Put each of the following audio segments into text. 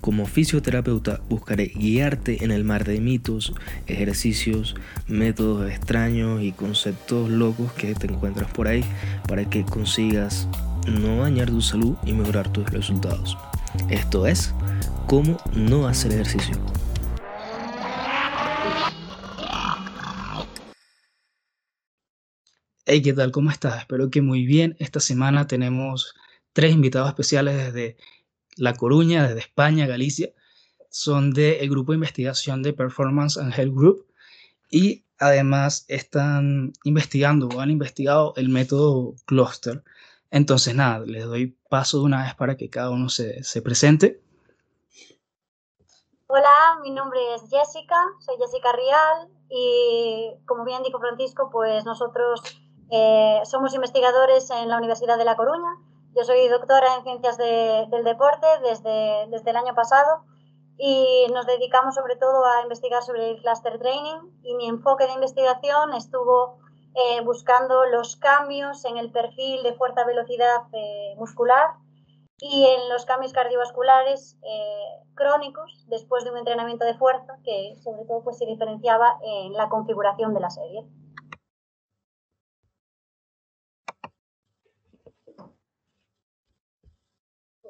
Como fisioterapeuta buscaré guiarte en el mar de mitos, ejercicios, métodos extraños y conceptos locos que te encuentras por ahí para que consigas no dañar tu salud y mejorar tus resultados. Esto es, cómo no hacer ejercicio. Hey, ¿qué tal? ¿Cómo estás? Espero que muy bien. Esta semana tenemos tres invitados especiales desde La Coruña, desde España, Galicia. Son del grupo de investigación de Performance and Health Group y además están investigando o han investigado el método Cluster. Entonces, nada, les doy paso de una vez para que cada uno se, se presente. Hola, mi nombre es Jessica, soy Jessica Rial y como bien dijo Francisco, pues nosotros eh, somos investigadores en la Universidad de La Coruña. Yo soy doctora en Ciencias del Deporte desde, desde el año pasado y nos dedicamos sobre todo a investigar sobre el cluster training y mi enfoque de investigación estuvo eh, buscando los cambios en el perfil de fuerza-velocidad eh, muscular y en los cambios cardiovasculares eh, crónicos después de un entrenamiento de fuerza que sobre todo pues, se diferenciaba en la configuración de la serie.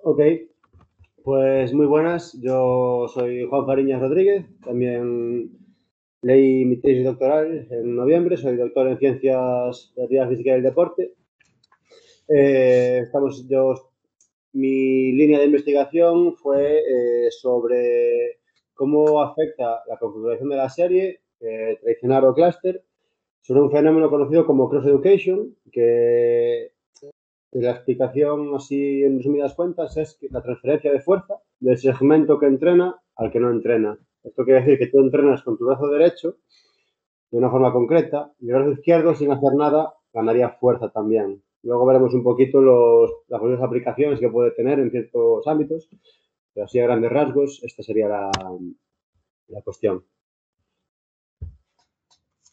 Ok, pues muy buenas. Yo soy Juan Fariñas Rodríguez, también leí mi tesis doctoral en noviembre, soy doctor en Ciencias de Actividad Física y del Deporte. Eh, estamos, yo mi línea de investigación fue eh, sobre cómo afecta la configuración de la serie, eh, traicionar o cluster, sobre un fenómeno conocido como cross education, que la explicación así en resumidas cuentas es que la transferencia de fuerza del segmento que entrena al que no entrena. Esto quiere decir que tú entrenas con tu brazo derecho de una forma concreta y el brazo izquierdo sin hacer nada ganaría fuerza también. Luego veremos un poquito los, las aplicaciones que puede tener en ciertos ámbitos, pero así a grandes rasgos, esta sería la, la cuestión.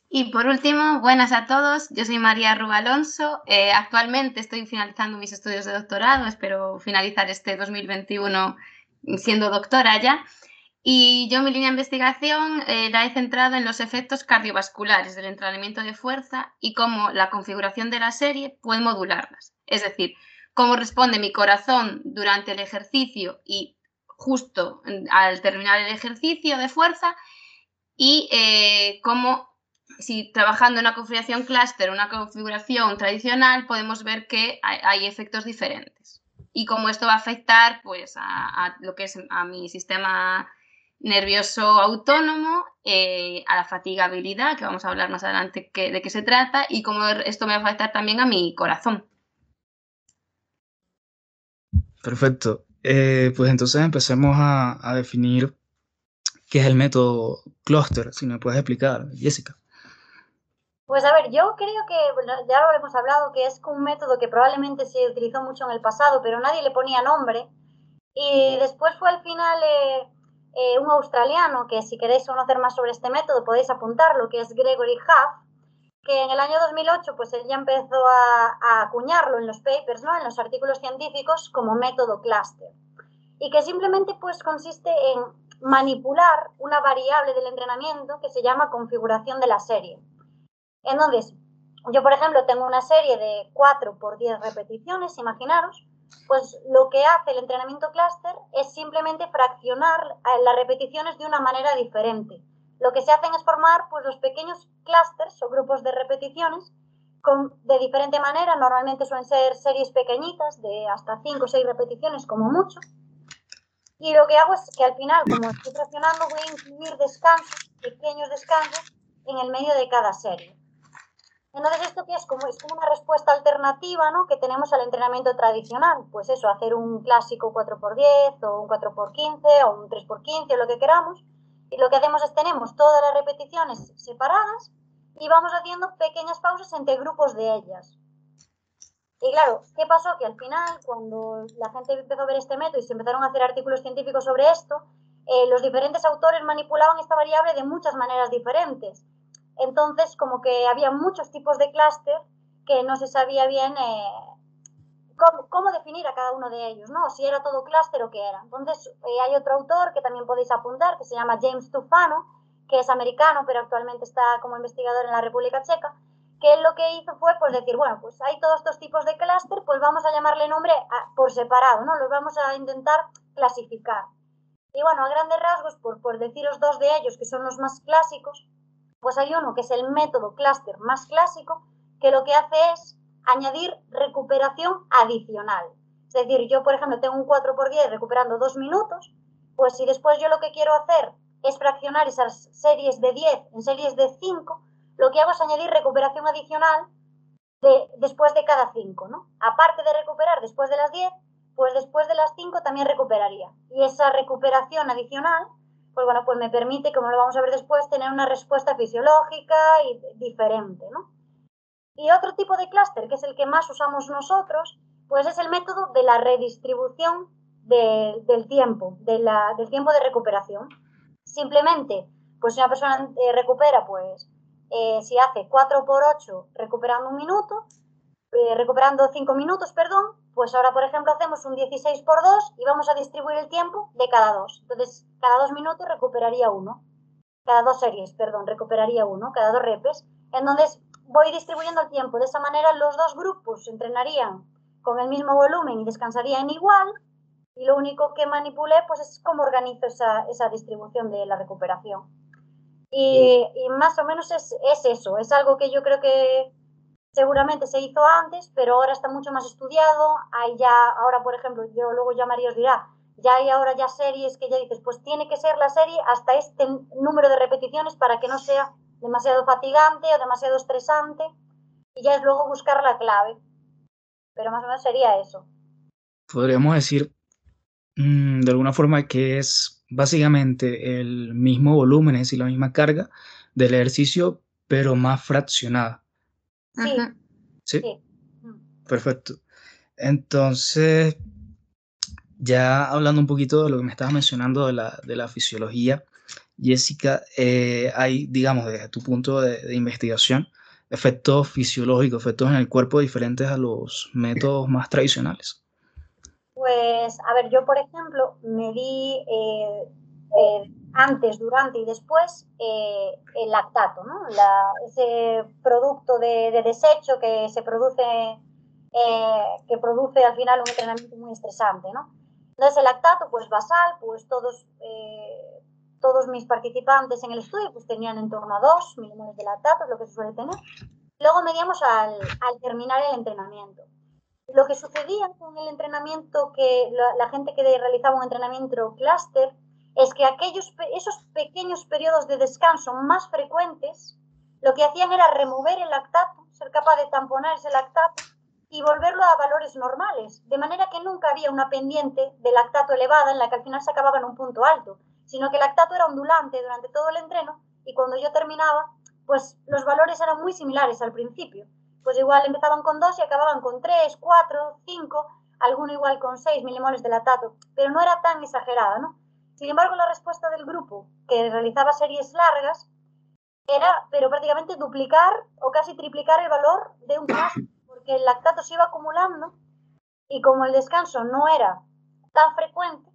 Y por último, buenas a todos. Yo soy María Rubalonso. Eh, actualmente estoy finalizando mis estudios de doctorado. Espero finalizar este 2021 siendo doctora ya. Y yo mi línea de investigación eh, la he centrado en los efectos cardiovasculares del entrenamiento de fuerza y cómo la configuración de la serie puede modularlas. Es decir, cómo responde mi corazón durante el ejercicio y justo al terminar el ejercicio de fuerza y eh, cómo si trabajando una configuración clúster, una configuración tradicional, podemos ver que hay, efectos diferentes y cómo esto va a afectar pues, a, a, lo que es a mi sistema nervioso autónomo, eh, a la fatigabilidad, que vamos a hablar más adelante de qué se trata, y cómo esto me va a afectar también a mi corazón. Perfecto. Eh, pues entonces empecemos a, definir qué es el método cluster, si me puedes explicar, Jessica. Pues a ver, yo creo que, ya lo hemos hablado, que es un método que probablemente se utilizó mucho en el pasado, pero nadie le ponía nombre. Y después fue al final eh, eh, un australiano, que si queréis conocer más sobre este método podéis apuntarlo, que es Gregory Huff, que en el año 2008 pues él ya empezó a, acuñarlo en los papers, ¿no? en los artículos científicos como método cluster. Y que simplemente pues consiste en manipular una variable del entrenamiento que se llama configuración de la serie. Entonces, yo por ejemplo tengo una serie de 4 por 10 repeticiones, imaginaros, pues lo que hace el entrenamiento clúster es simplemente fraccionar eh, las repeticiones de una manera diferente. Lo que se hacen es formar pues, los pequeños clústeres o grupos de repeticiones de diferente manera. Normalmente suelen ser series pequeñitas de hasta 5 o 6 repeticiones como mucho. Y lo que hago es que al final, como estoy fraccionando, voy a incluir descansos, pequeños descansos, en el medio de cada serie. Entonces, ¿esto qué es? Como, es como una respuesta alternativa ¿no? que tenemos al entrenamiento tradicional. Pues eso, hacer un clásico 4x10 o un 4x15 o un 3x15 o lo que queramos. Y lo que hacemos es tenemos todas las repeticiones separadas y vamos haciendo pequeñas pausas entre grupos de ellas. Y claro, ¿qué pasó? Que al final, cuando la gente empezó a ver este método y se empezaron a hacer artículos científicos sobre esto, eh, los diferentes autores manipulaban esta variable de muchas maneras diferentes. Entonces, como que había muchos tipos de clúster que no se sabía bien eh, cómo, definir a cada uno de ellos, ¿no? Si era todo clúster o qué era. Entonces, eh, hay otro autor que también podéis apuntar, que se llama James Tufano, que es americano, pero actualmente está como investigador en la República Checa, que él lo que hizo fue pues decir, bueno, pues hay todos estos tipos de clúster, pues vamos a llamarle nombre por separado, ¿no? Los vamos a intentar clasificar. Y bueno, a grandes rasgos, por, por deciros dos de ellos, que son los más clásicos, pues hay uno que es el método clúster más clásico, que lo que hace es añadir recuperación adicional. Es decir, yo, por ejemplo, tengo un 4x10 recuperando dos minutos, pues si después yo lo que quiero hacer es fraccionar esas series de 10 en series de 5, lo que hago es añadir recuperación adicional de, después de cada 5, ¿no? Aparte de recuperar después de las 10, pues después de las 5 también recuperaría. Y esa recuperación adicional, pues bueno, pues me permite, como lo vamos a ver después, tener una respuesta fisiológica y diferente, ¿no? Y otro tipo de clúster, que es el que más usamos nosotros, pues es el método de la redistribución del tiempo, de del tiempo de recuperación. Simplemente, pues si una persona eh, recupera, pues eh, si hace 4 por 8 recuperando un minuto, eh, recuperando 5 minutos, perdón, pues ahora, por ejemplo, hacemos un 16 por 2 y vamos a distribuir el tiempo de cada dos. Entonces, cada dos minutos recuperaría uno. Cada dos series, perdón, recuperaría uno, cada dos repes. Entonces, voy distribuyendo el tiempo. De esa manera, los dos grupos entrenarían con el mismo volumen y descansarían igual y lo único que manipulé pues es cómo organizo esa, esa distribución de la recuperación. Y, y más o menos es, es, eso, es algo que yo creo que seguramente se hizo antes, pero ahora está mucho más estudiado. Hay ya, ahora por ejemplo, yo luego ya María os dirá, ya hay ahora ya series que ya dices, pues tiene que ser la serie hasta este número de repeticiones para que no sea demasiado fatigante o demasiado estresante. Y ya es luego buscar la clave. Pero más o menos sería eso. Podríamos decir Mm, de alguna forma que es básicamente el mismo volumen, es decir, la misma carga del ejercicio, pero más fraccionada. Sí. ¿Sí? Perfecto. Entonces, ya hablando un poquito de lo que me estabas mencionando de la, de la fisiología, Jessica, eh, hay, digamos, desde tu punto de, de, investigación, efectos fisiológicos, efectos en el cuerpo diferentes a los métodos más tradicionales. Pues, a ver, yo por ejemplo me di eh, eh, antes, durante y después eh, el lactato, ¿no? ese producto de, desecho que se produce, que produce al final un entrenamiento muy estresante, ¿no? Entonces el lactato, pues basal, pues todos, todos mis participantes en el estudio pues tenían en torno a 2 milimoles de lactato, es lo que se suele tener. Luego medíamos al, al terminar el entrenamiento. Lo que sucedía con el entrenamiento, que la, gente que realizaba un entrenamiento clúster, es que aquellos, esos pequeños periodos de descanso más frecuentes, lo que hacían era remover el lactato, ser capaz de tamponar ese lactato y volverlo a valores normales, de manera que nunca había una pendiente de lactato elevada en la que al final se acababa en un punto alto, sino que el lactato era ondulante durante todo el entreno y cuando yo terminaba, pues los valores eran muy similares al principio pues igual empezaban con 2 y acababan con 3, 4, 5, alguno igual con 6 milimoles de lactato, pero no era tan exagerada, ¿no? Sin embargo, la respuesta del grupo, que realizaba series largas, era, pero prácticamente duplicar o casi triplicar el valor de un caso, porque el lactato se iba acumulando y como el descanso no era tan frecuente,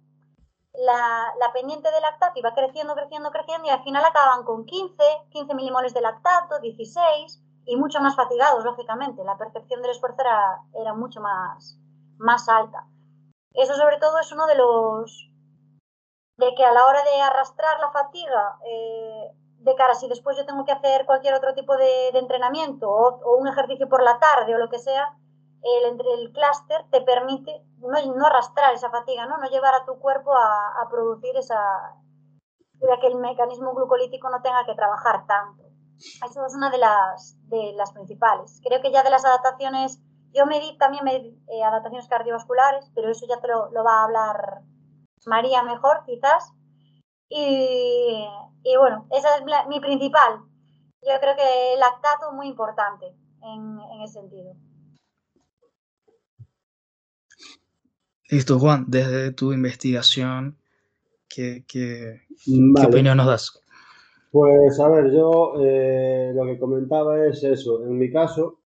la, la, pendiente de lactato iba creciendo, creciendo, creciendo y al final acababan con 15, 15 milimoles de lactato, 16, y mucho más fatigados, lógicamente. La percepción del esfuerzo era, era mucho más, más alta. Eso sobre todo es uno de los... de que a la hora de arrastrar la fatiga, eh, de cara si después yo tengo que hacer cualquier otro tipo de, de entrenamiento o, un ejercicio por la tarde o lo que sea, el, el clúster te permite no, arrastrar esa fatiga, ¿no? no llevar a tu cuerpo a, producir esa... que el mecanismo glucolítico no tenga que trabajar tanto. Eso es una de las, de las principales. Creo que ya de las adaptaciones, yo me di también me eh, adaptaciones cardiovasculares, pero eso ya te lo, va a hablar María mejor, quizás. Y, bueno, esa es mi principal. Yo creo que el lactato es muy importante en, en ese sentido. Listo, Juan, desde tu investigación, ¿qué, qué, opinión nos das? Pues a ver, yo eh, lo que comentaba es eso. En mi caso,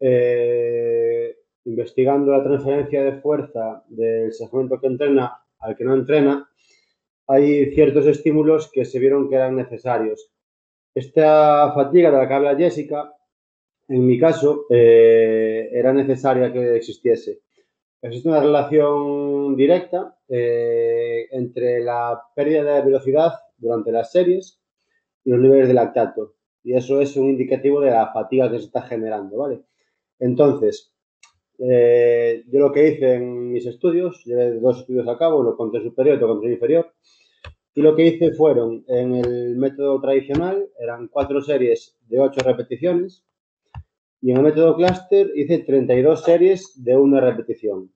eh, investigando la transferencia de fuerza del segmento que entrena al que no entrena, hay ciertos estímulos que se vieron que eran necesarios. Esta fatiga de la que habla Jessica, en mi caso, eh, era necesaria que existiese. Existe una relación directa eh, entre la pérdida de velocidad durante las series y los niveles de lactato. Y eso es un indicativo de la fatiga que se está generando, ¿vale? Entonces, eh, yo lo que hice en mis estudios, llevé dos estudios a cabo, uno con superior y otro con inferior, y lo que hice fueron, en el método tradicional, eran cuatro series de ocho repeticiones, y en el método cluster hice 32 series de una repetición.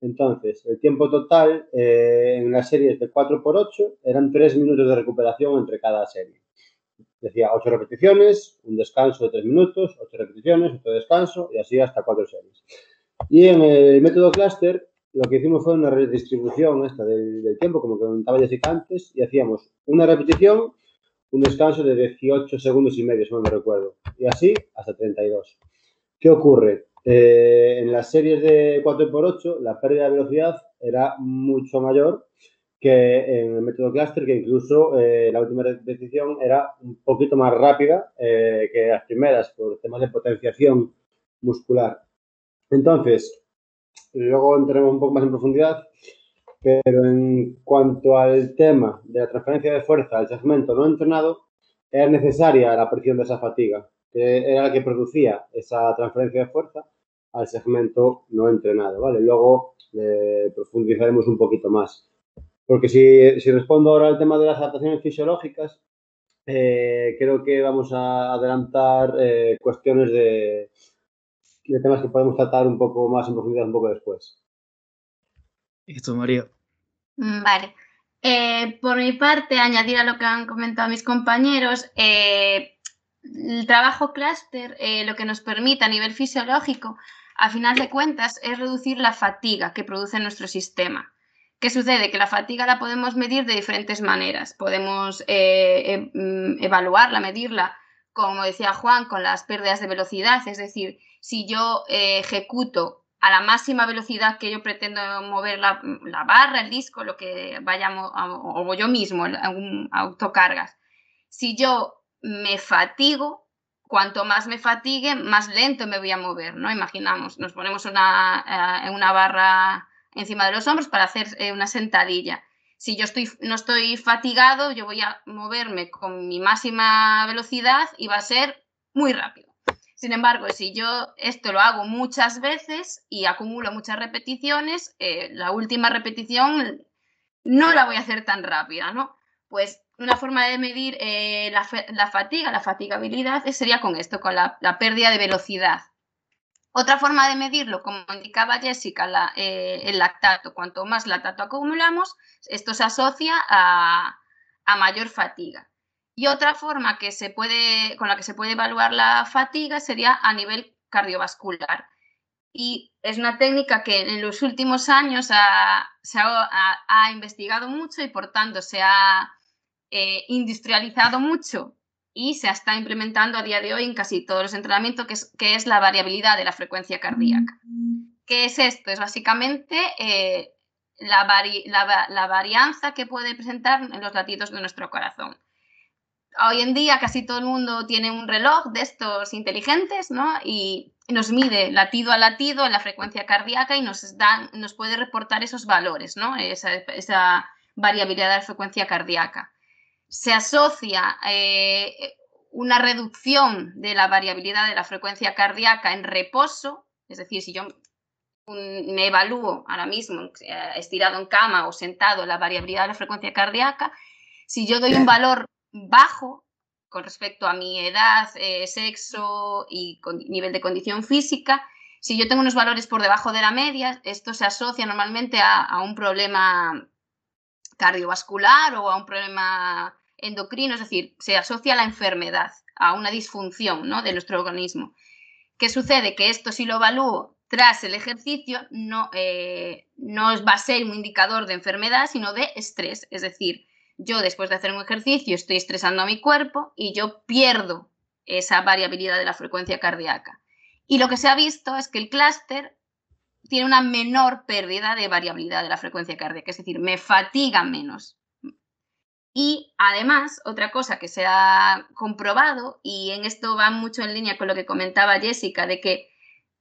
Entonces, el tiempo total eh, en las series de 4x8 eran 3 minutos de recuperación entre cada serie. Decía 8 repeticiones, un descanso de 3 minutos, 8 repeticiones, otro descanso y así hasta 4 series. Y en el método cluster lo que hicimos fue una redistribución esta del, del tiempo, como comentaba Jessica antes, y hacíamos una repetición, un descanso de 18 segundos y medio, si no me recuerdo, y así hasta 32. ¿Qué ocurre? Eh, en las series de 4x8 la pérdida de velocidad era mucho mayor que en el método cluster, que incluso eh, la última repetición era un poquito más rápida eh, que las primeras por temas de potenciación muscular. Entonces, luego entraremos un poco más en profundidad, pero en cuanto al tema de la transferencia de fuerza al segmento no entrenado, era necesaria la presión de esa fatiga que era la que producía esa transferencia de fuerza al segmento no entrenado, ¿vale? Luego eh, profundizaremos un poquito más. Porque si, si, respondo ahora al tema de las adaptaciones fisiológicas, eh, creo que vamos a adelantar eh, cuestiones de, de, temas que podemos tratar un poco más en profundidad un poco después. Listo, María. Mm, vale. por mi parte, añadir a lo que han comentado mis compañeros, el trabajo clúster eh, lo que nos permite a nivel fisiológico, a final de cuentas, es reducir la fatiga que produce nuestro sistema. ¿Qué sucede? Que la fatiga la podemos medir de diferentes maneras. Podemos eh, e, mm, evaluarla, medirla, como decía Juan, con las pérdidas de velocidad. Es decir, si yo eh, ejecuto a la máxima velocidad que yo pretendo mover la, barra, el disco, lo que vayamos, o yo mismo, un autocargas. Si yo me fatigo, cuanto más me fatigue, más lento me voy a mover, ¿no? Imaginamos, nos ponemos una, eh, una barra encima de los hombros para hacer eh, una sentadilla. Si yo estoy, no estoy fatigado, yo voy a moverme con mi máxima velocidad y va a ser muy rápido. Sin embargo, si yo esto lo hago muchas veces y acumulo muchas repeticiones, eh, la última repetición no la voy a hacer tan rápida, ¿no? Pues una forma de medir eh, la, fatiga, la fatigabilidad, sería con esto, con la, pérdida de velocidad. Otra forma de medirlo, como indicaba Jessica, eh, el lactato. Cuanto más lactato acumulamos, esto se asocia a, mayor fatiga. Y otra forma que se puede, con la que se puede evaluar la fatiga sería a nivel cardiovascular. Y es una técnica que en los últimos años se ha investigado mucho y por tanto se ha, eh, industrializado mucho y se está implementando a día de hoy en casi todos los entrenamientos, que es, que es la variabilidad de la frecuencia cardíaca. ¿Qué es esto? Es básicamente eh, la, la, varianza que puede presentar en los latidos de nuestro corazón. Hoy en día casi todo el mundo tiene un reloj de estos inteligentes, ¿no? Y nos mide latido a latido la frecuencia cardíaca y nos, dan, nos puede reportar esos valores, ¿no? Esa, esa variabilidad de la frecuencia cardíaca se asocia eh, una reducción de la variabilidad de la frecuencia cardíaca en reposo, es decir, si yo me evalúo ahora mismo eh, estirado en cama o sentado la variabilidad de la frecuencia cardíaca, si yo doy un valor bajo, con respecto a mi edad, eh, sexo y nivel de condición física. Si yo tengo unos valores por debajo de la media, esto se asocia normalmente a, un problema cardiovascular o a un problema endocrino, es decir, se asocia a la enfermedad, a una disfunción ¿no? de nuestro organismo. ¿Qué sucede? Que esto si lo evalúo tras el ejercicio no, eh, no va a ser un indicador de enfermedad, sino de estrés. Es decir, yo después de hacer un ejercicio estoy estresando a mi cuerpo y yo pierdo esa variabilidad de la frecuencia cardíaca. Y lo que se ha visto es que el clúster tiene una menor pérdida de variabilidad de la frecuencia cardíaca, es decir, me fatiga menos. Y además, otra cosa que se ha comprobado, y en esto va mucho en línea con lo que comentaba Jessica, de que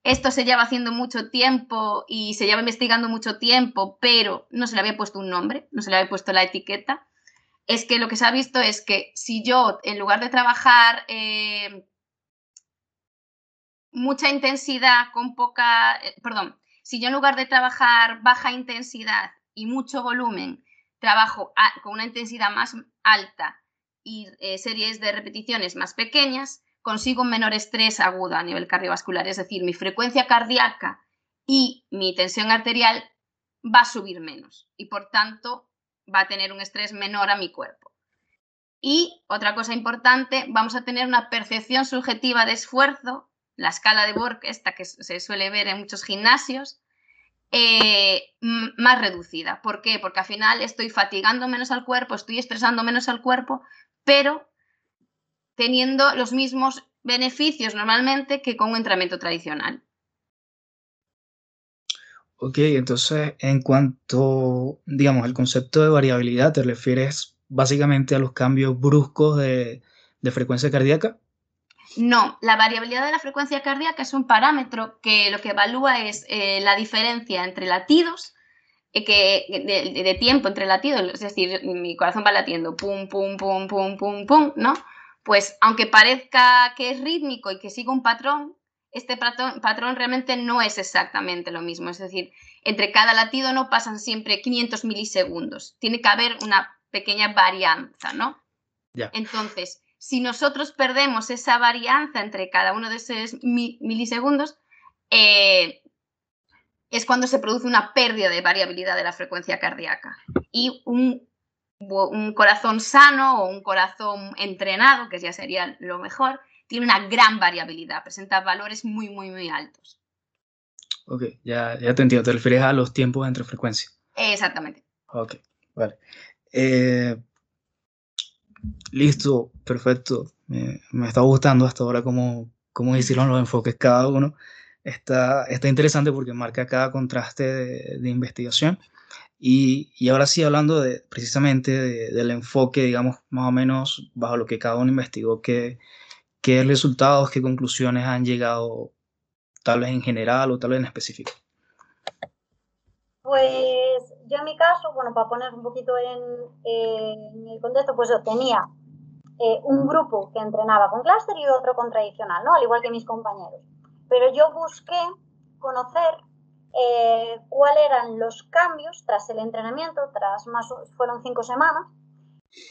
esto se lleva haciendo mucho tiempo y se lleva investigando mucho tiempo, pero no se le había puesto un nombre, no se le había puesto la etiqueta, es que lo que se ha visto es que si yo, en lugar de trabajar eh, mucha intensidad con poca, eh, perdón, si yo en lugar de trabajar baja intensidad y mucho volumen, trabajo con una intensidad más alta y eh, series de repeticiones más pequeñas, consigo un menor estrés agudo a nivel cardiovascular. Es decir, mi frecuencia cardíaca y mi tensión arterial va a subir menos y por tanto va a tener un estrés menor a mi cuerpo. Y otra cosa importante, vamos a tener una percepción subjetiva de esfuerzo, la escala de Borg, esta que se suele ver en muchos gimnasios, eh, más reducida. ¿Por qué? Porque al final estoy fatigando menos al cuerpo, estoy estresando menos al cuerpo, pero teniendo los mismos beneficios normalmente que con un entrenamiento tradicional. Ok, entonces en cuanto, digamos, al concepto de variabilidad, ¿te refieres básicamente a los cambios bruscos de, de frecuencia cardíaca? No, la variabilidad de la frecuencia cardíaca es un parámetro que lo que evalúa es eh, la diferencia entre latidos, eh, que, de, tiempo entre latidos, es decir, mi corazón va latiendo pum, pum, pum, pum, pum, pum, ¿no? Pues aunque parezca que es rítmico y que sigue un patrón, este patrón, patrón realmente no es exactamente lo mismo. Es decir, entre cada latido no pasan siempre 500 milisegundos. Tiene que haber una pequeña varianza, ¿no? Entonces, si nosotros perdemos esa varianza entre cada uno de esos milisegundos, eh, es cuando se produce una pérdida de variabilidad de la frecuencia cardíaca. Y un, corazón sano o un corazón entrenado, que ya sería lo mejor, tiene una gran variabilidad, presenta valores muy, muy, muy altos. Ok, ya, ya te entiendo, te refieres a los tiempos entre frecuencias. Exactamente. Ok, vale. Eh, Listo, perfecto. me está gustando hasta ahora cómo, cómo hicieron los enfoques cada uno. Está, está interesante porque marca cada contraste de, investigación. Y, y, ahora sí, hablando de, precisamente del enfoque, digamos, más o menos bajo lo que cada uno investigó, qué, qué resultados, qué conclusiones han llegado, tal vez en general o tal vez en específico. Pues yo en mi caso, bueno, para poner un poquito en, el contexto, pues yo tenía eh, un grupo que entrenaba con clúster y otro con tradicional, ¿no? Al igual que mis compañeros. Pero yo busqué conocer eh, cuáles eran los cambios tras el entrenamiento, tras más, fueron cinco semanas,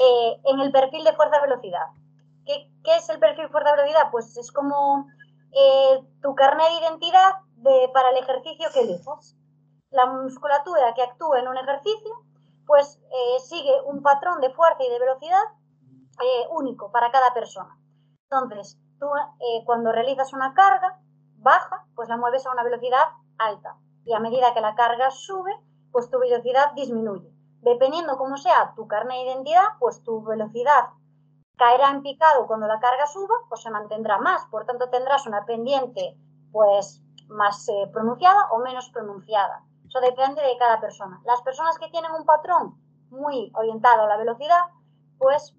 eh, en el perfil de fuerza-velocidad. ¿Qué, ¿Qué, es el perfil fuerza-velocidad? Pues es como tu carnet de identidad de, para el ejercicio que eliges la musculatura que actúa en un ejercicio, pues eh, sigue un patrón de fuerza y de velocidad eh, único para cada persona. Entonces, tú eh, cuando realizas una carga baja, pues la mueves a una velocidad alta. Y a medida que la carga sube, pues tu velocidad disminuye. Dependiendo cómo sea tu carne de identidad, pues tu velocidad caerá en picado cuando la carga suba, pues se mantendrá más. Por tanto, tendrás una pendiente pues más pronunciada o menos pronunciada. Eso depende de cada persona. Las personas que tienen un patrón muy orientado a la velocidad, pues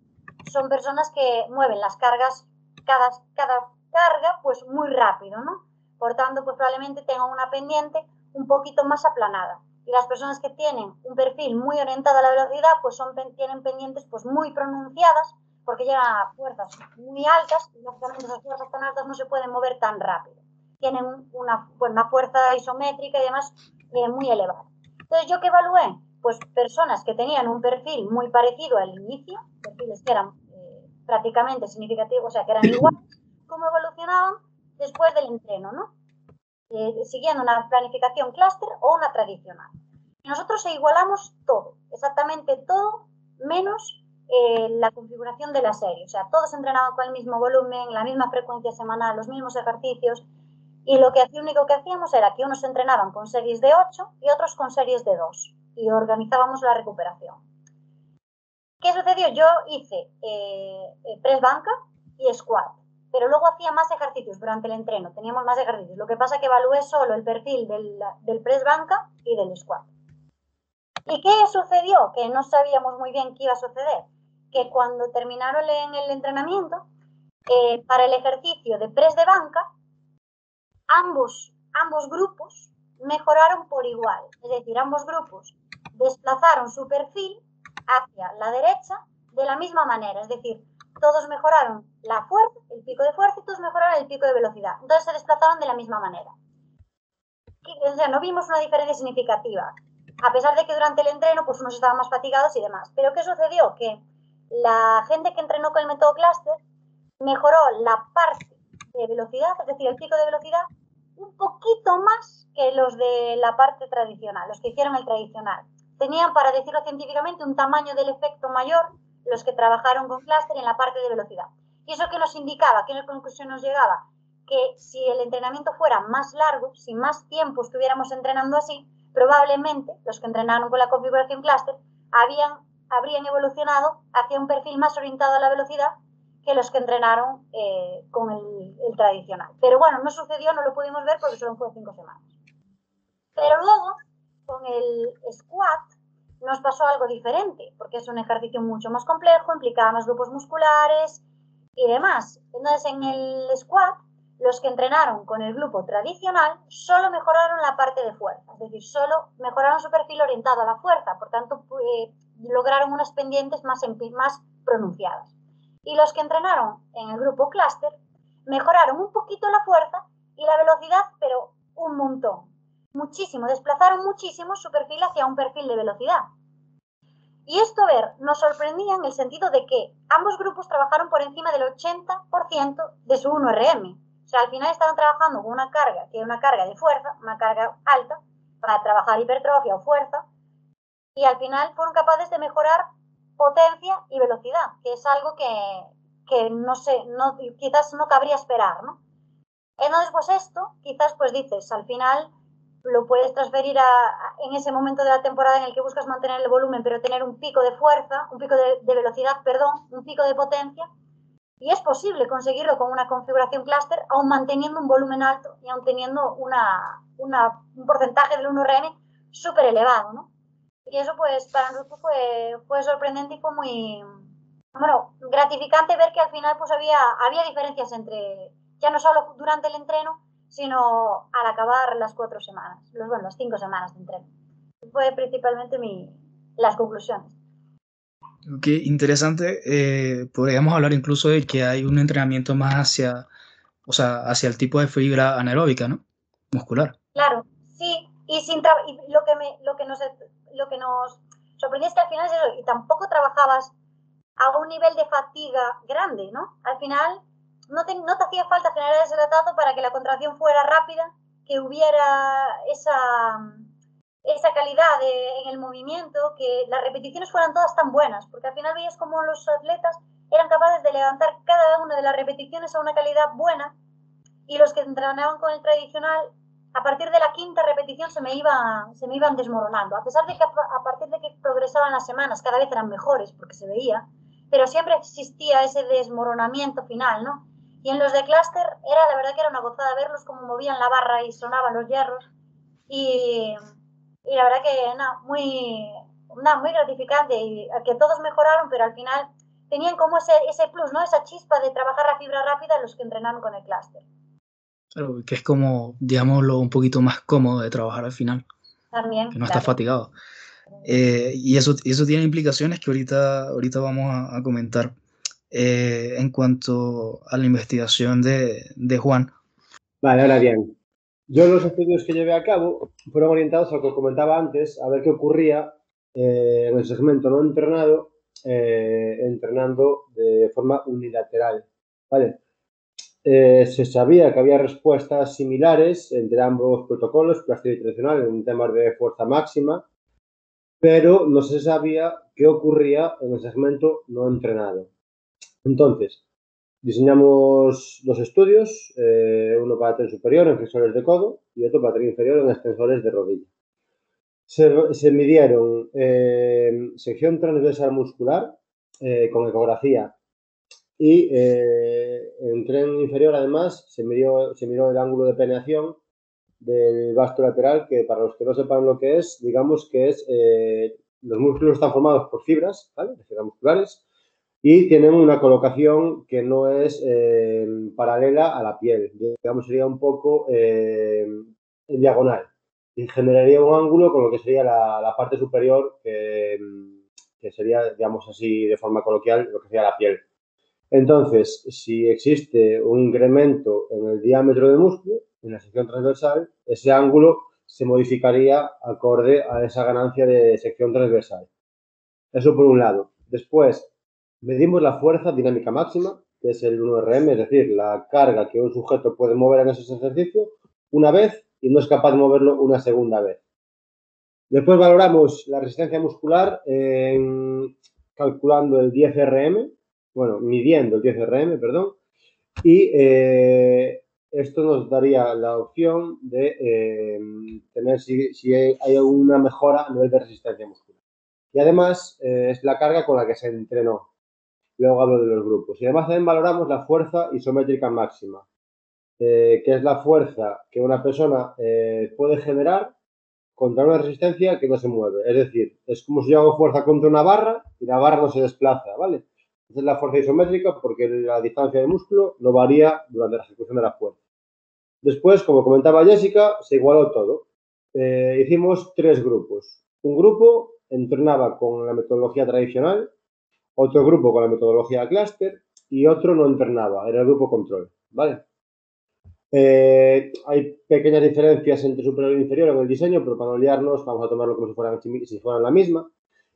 son personas que mueven las cargas, cada, cada carga, pues muy rápido, ¿no? Por tanto, pues probablemente tengan una pendiente un poquito más aplanada. Y las personas que tienen un perfil muy orientado a la velocidad, pues son, tienen pendientes pues muy pronunciadas, porque llegan a fuerzas muy altas, y lógicamente esas fuerzas tan altas no se pueden mover tan rápido. Tienen una, pues, una fuerza isométrica y demás eh, muy elevado. Entonces, ¿yo qué evalué? Pues personas que tenían un perfil muy parecido al inicio, perfiles que eran eh, prácticamente significativos, o sea, que eran iguales, cómo evolucionaban después del entreno, ¿no? Eh, siguiendo una planificación clúster o una tradicional. Nosotros igualamos todo, exactamente todo, menos eh, la configuración de la serie. O sea, todos entrenaban con el mismo volumen, la misma frecuencia semanal, los mismos ejercicios. Y lo que hacía, único que hacíamos era que unos entrenaban con series de 8 y otros con series de 2. Y organizábamos la recuperación. ¿Qué sucedió? Yo hice eh, press banca y squat pero luego hacía más ejercicios durante el entreno, teníamos más ejercicios. Lo que pasa que evalué solo el perfil del, del press banca y del squat. ¿Y qué sucedió? Que no sabíamos muy bien qué iba a suceder. Que cuando terminaron en el entrenamiento, eh, para el ejercicio de press de banca, ambos, ambos grupos mejoraron por igual. Es decir, ambos grupos desplazaron su perfil hacia la derecha de la misma manera. Es decir, todos mejoraron la fuerza, el pico de fuerza y todos mejoraron el pico de velocidad. Entonces se desplazaron de la misma manera. O sea, no vimos una diferencia significativa, a pesar de que durante el entreno pues unos estaban más fatigados y demás. Pero ¿qué sucedió? Que la gente que entrenó con el método cluster mejoró la parte de velocidad, es decir, el pico de velocidad, un poquito más que los de la parte tradicional, los que hicieron el tradicional. Tenían, para decirlo científicamente, un tamaño del efecto mayor los que trabajaron con cluster en la parte de velocidad. ¿Y eso que nos indicaba? ¿Qué conclusión nos llegaba? Que si el entrenamiento fuera más largo, si más tiempo estuviéramos entrenando así, probablemente los que entrenaron con la configuración cluster habían, habrían evolucionado hacia un perfil más orientado a la velocidad que los que entrenaron eh, con el, tradicional. Pero bueno, no sucedió, no lo pudimos ver porque solo fue cinco semanas. Pero luego, con el squat, nos pasó algo diferente, porque es un ejercicio mucho más complejo, implicaba más grupos musculares y demás. Entonces, en el squat, los que entrenaron con el grupo tradicional solo mejoraron la parte de fuerza, es decir, solo mejoraron su perfil orientado a la fuerza, por tanto, eh, lograron unas pendientes más pronunciadas. Y los que entrenaron en el grupo cluster mejoraron un poquito la fuerza y la velocidad, pero un montón muchísimo, desplazaron muchísimo su perfil hacia un perfil de velocidad. Y esto, ver, nos sorprendía en el sentido de que ambos grupos trabajaron por encima del 80% de su 1RM. O sea, al final estaban trabajando con una carga, que es una carga de fuerza, una carga alta, para trabajar hipertrofia o fuerza, y al final fueron capaces de mejorar potencia y velocidad, que es algo que, que no sé, no, quizás no cabría esperar, ¿no? Entonces, pues esto, quizás pues dices, al final lo puedes transferir a, en ese momento de la temporada en el que buscas mantener el volumen, pero tener un pico de fuerza, un pico de, velocidad, perdón, un pico de potencia. Y es posible conseguirlo con una configuración cluster, aún manteniendo un volumen alto y aún teniendo una, una, un porcentaje del 1RM súper elevado, ¿no? Y eso, pues, para nosotros fue, fue sorprendente y fue muy, bueno, gratificante ver que al final, pues, había, había diferencias entre, ya no solo durante el entreno, sino al acabar las cuatro semanas, los, bueno, las cinco semanas de entreno. Fue principalmente mi, las conclusiones. Ok, interesante. Eh, podríamos hablar incluso de que hay un entrenamiento más hacia, o sea, hacia el tipo de fibra anaeróbica, ¿no? Muscular. Claro, sí. Y, sin y lo, que me, lo, que nos, lo que nos sorprendió es que al final es eso, y tampoco trabajabas a un nivel de fatiga grande, ¿no? Al final no te, no te hacía falta generar ese latazo para que la contracción fuera rápida, que hubiera esa, esa calidad en el movimiento, que las repeticiones fueran todas tan buenas, porque al final veías como los atletas eran capaces de levantar cada una de las repeticiones a una calidad buena y los que entrenaban con el tradicional, a partir de la quinta repetición se me, iba, se me iban desmoronando, a pesar de que a partir de que progresaban las semanas cada vez eran mejores, porque se veía, pero siempre existía ese desmoronamiento final, ¿no? Y en los de Cluster era la verdad que era una gozada verlos cómo movían la barra y sonaban los hierros. Y, y la verdad que nada, muy, nada, muy gratificante. Y que todos mejoraron, pero al final tenían como ese, ese plus, ¿no? Esa chispa de trabajar la fibra rápida los que entrenaron con el Cluster. Claro, que es como, digámoslo, un poquito más cómodo de trabajar al final. También. Que no está fatigado. Eh, y eso, eso tiene implicaciones que ahorita, ahorita vamos a, a comentar. Eh, en cuanto a la investigación de, de, Juan. Vale, ahora bien, yo los estudios que llevé a cabo fueron orientados a lo que comentaba antes, a ver qué ocurría eh, en el segmento no entrenado eh, entrenando de forma unilateral. ¿vale? Eh, se sabía que había respuestas similares entre ambos protocolos, plástico y tradicional, en temas de fuerza máxima, pero no se sabía qué ocurría en el segmento no entrenado. Entonces, diseñamos dos estudios, eh, uno para tren superior en flexores de codo y otro para tren inferior en extensores de rodilla. Se, midieron eh, sección transversal muscular eh, con ecografía y en tren inferior además se, midió, se miró el ángulo de peneación del vasto lateral, que para los que no sepan lo que es, digamos que es, eh, los músculos están formados por fibras, ¿vale? Fibras musculares, y tienen una colocación que no es eh, paralela a la piel, digamos sería un poco eh, en diagonal, y generaría un ángulo con lo que sería la, parte superior, que, que sería, digamos así, de forma coloquial, lo que sería la piel. Entonces, si existe un incremento en el diámetro del músculo, en la sección transversal, ese ángulo se modificaría acorde a esa ganancia de sección transversal. Eso por un lado. Después, medimos la fuerza dinámica máxima, que es el 1RM, es decir, la carga que un sujeto puede mover en ese ejercicio una vez y no es capaz de moverlo una segunda vez. Después valoramos la resistencia muscular calculando el 10RM, bueno, midiendo el 10RM, perdón, y eh, esto nos daría la opción de eh, tener si, hay alguna mejora a nivel de resistencia muscular. Y además eh, es la carga con la que se entrenó. Luego hablo de los grupos. Y además también valoramos la fuerza isométrica máxima, que es la fuerza que una persona puede generar contra una resistencia que no se mueve. Es decir, es como si yo hago fuerza contra una barra y la barra no se desplaza, ¿vale? Esa es la fuerza isométrica porque la distancia de músculo no varía durante la ejecución de la fuerza. Después, como comentaba Jessica, se igualó todo. Eh, hicimos tres grupos. Un grupo entrenaba con la metodología tradicional, otro grupo con la metodología cluster y otro no entrenaba, era el grupo control. ¿vale? Eh, hay pequeñas diferencias entre superior e inferior en el diseño, pero para no liarnos vamos a tomarlo como si fueran, si fueran la misma.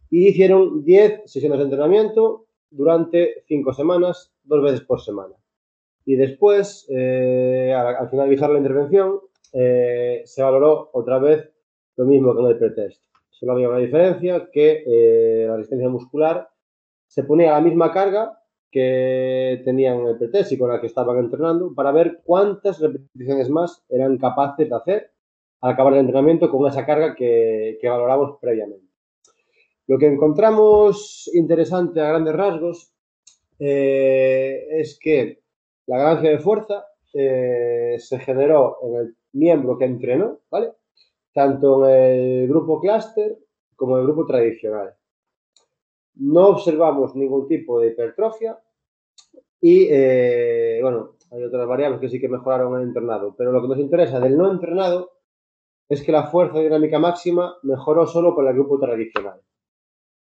Y hicieron 10 sesiones de entrenamiento durante 5 semanas, dos veces por semana. Y después, eh, al, finalizar la intervención, eh, se valoró otra vez lo mismo que en el pretest. Solo había una diferencia, que eh, la resistencia muscular se ponía a la misma carga que tenían en el pretest y con la que estaban entrenando para ver cuántas repeticiones más eran capaces de hacer al acabar el entrenamiento con esa carga que valoramos previamente. Lo que encontramos interesante a grandes rasgos eh, es que la ganancia de fuerza eh, se generó en el miembro que entrenó, ¿vale? Tanto en el grupo cluster como en el grupo tradicional. No observamos ningún tipo de hipertrofia y, eh, bueno, hay otras variables que sí que mejoraron el entrenado, pero lo que nos interesa del no entrenado es que la fuerza dinámica máxima mejoró solo con el grupo tradicional.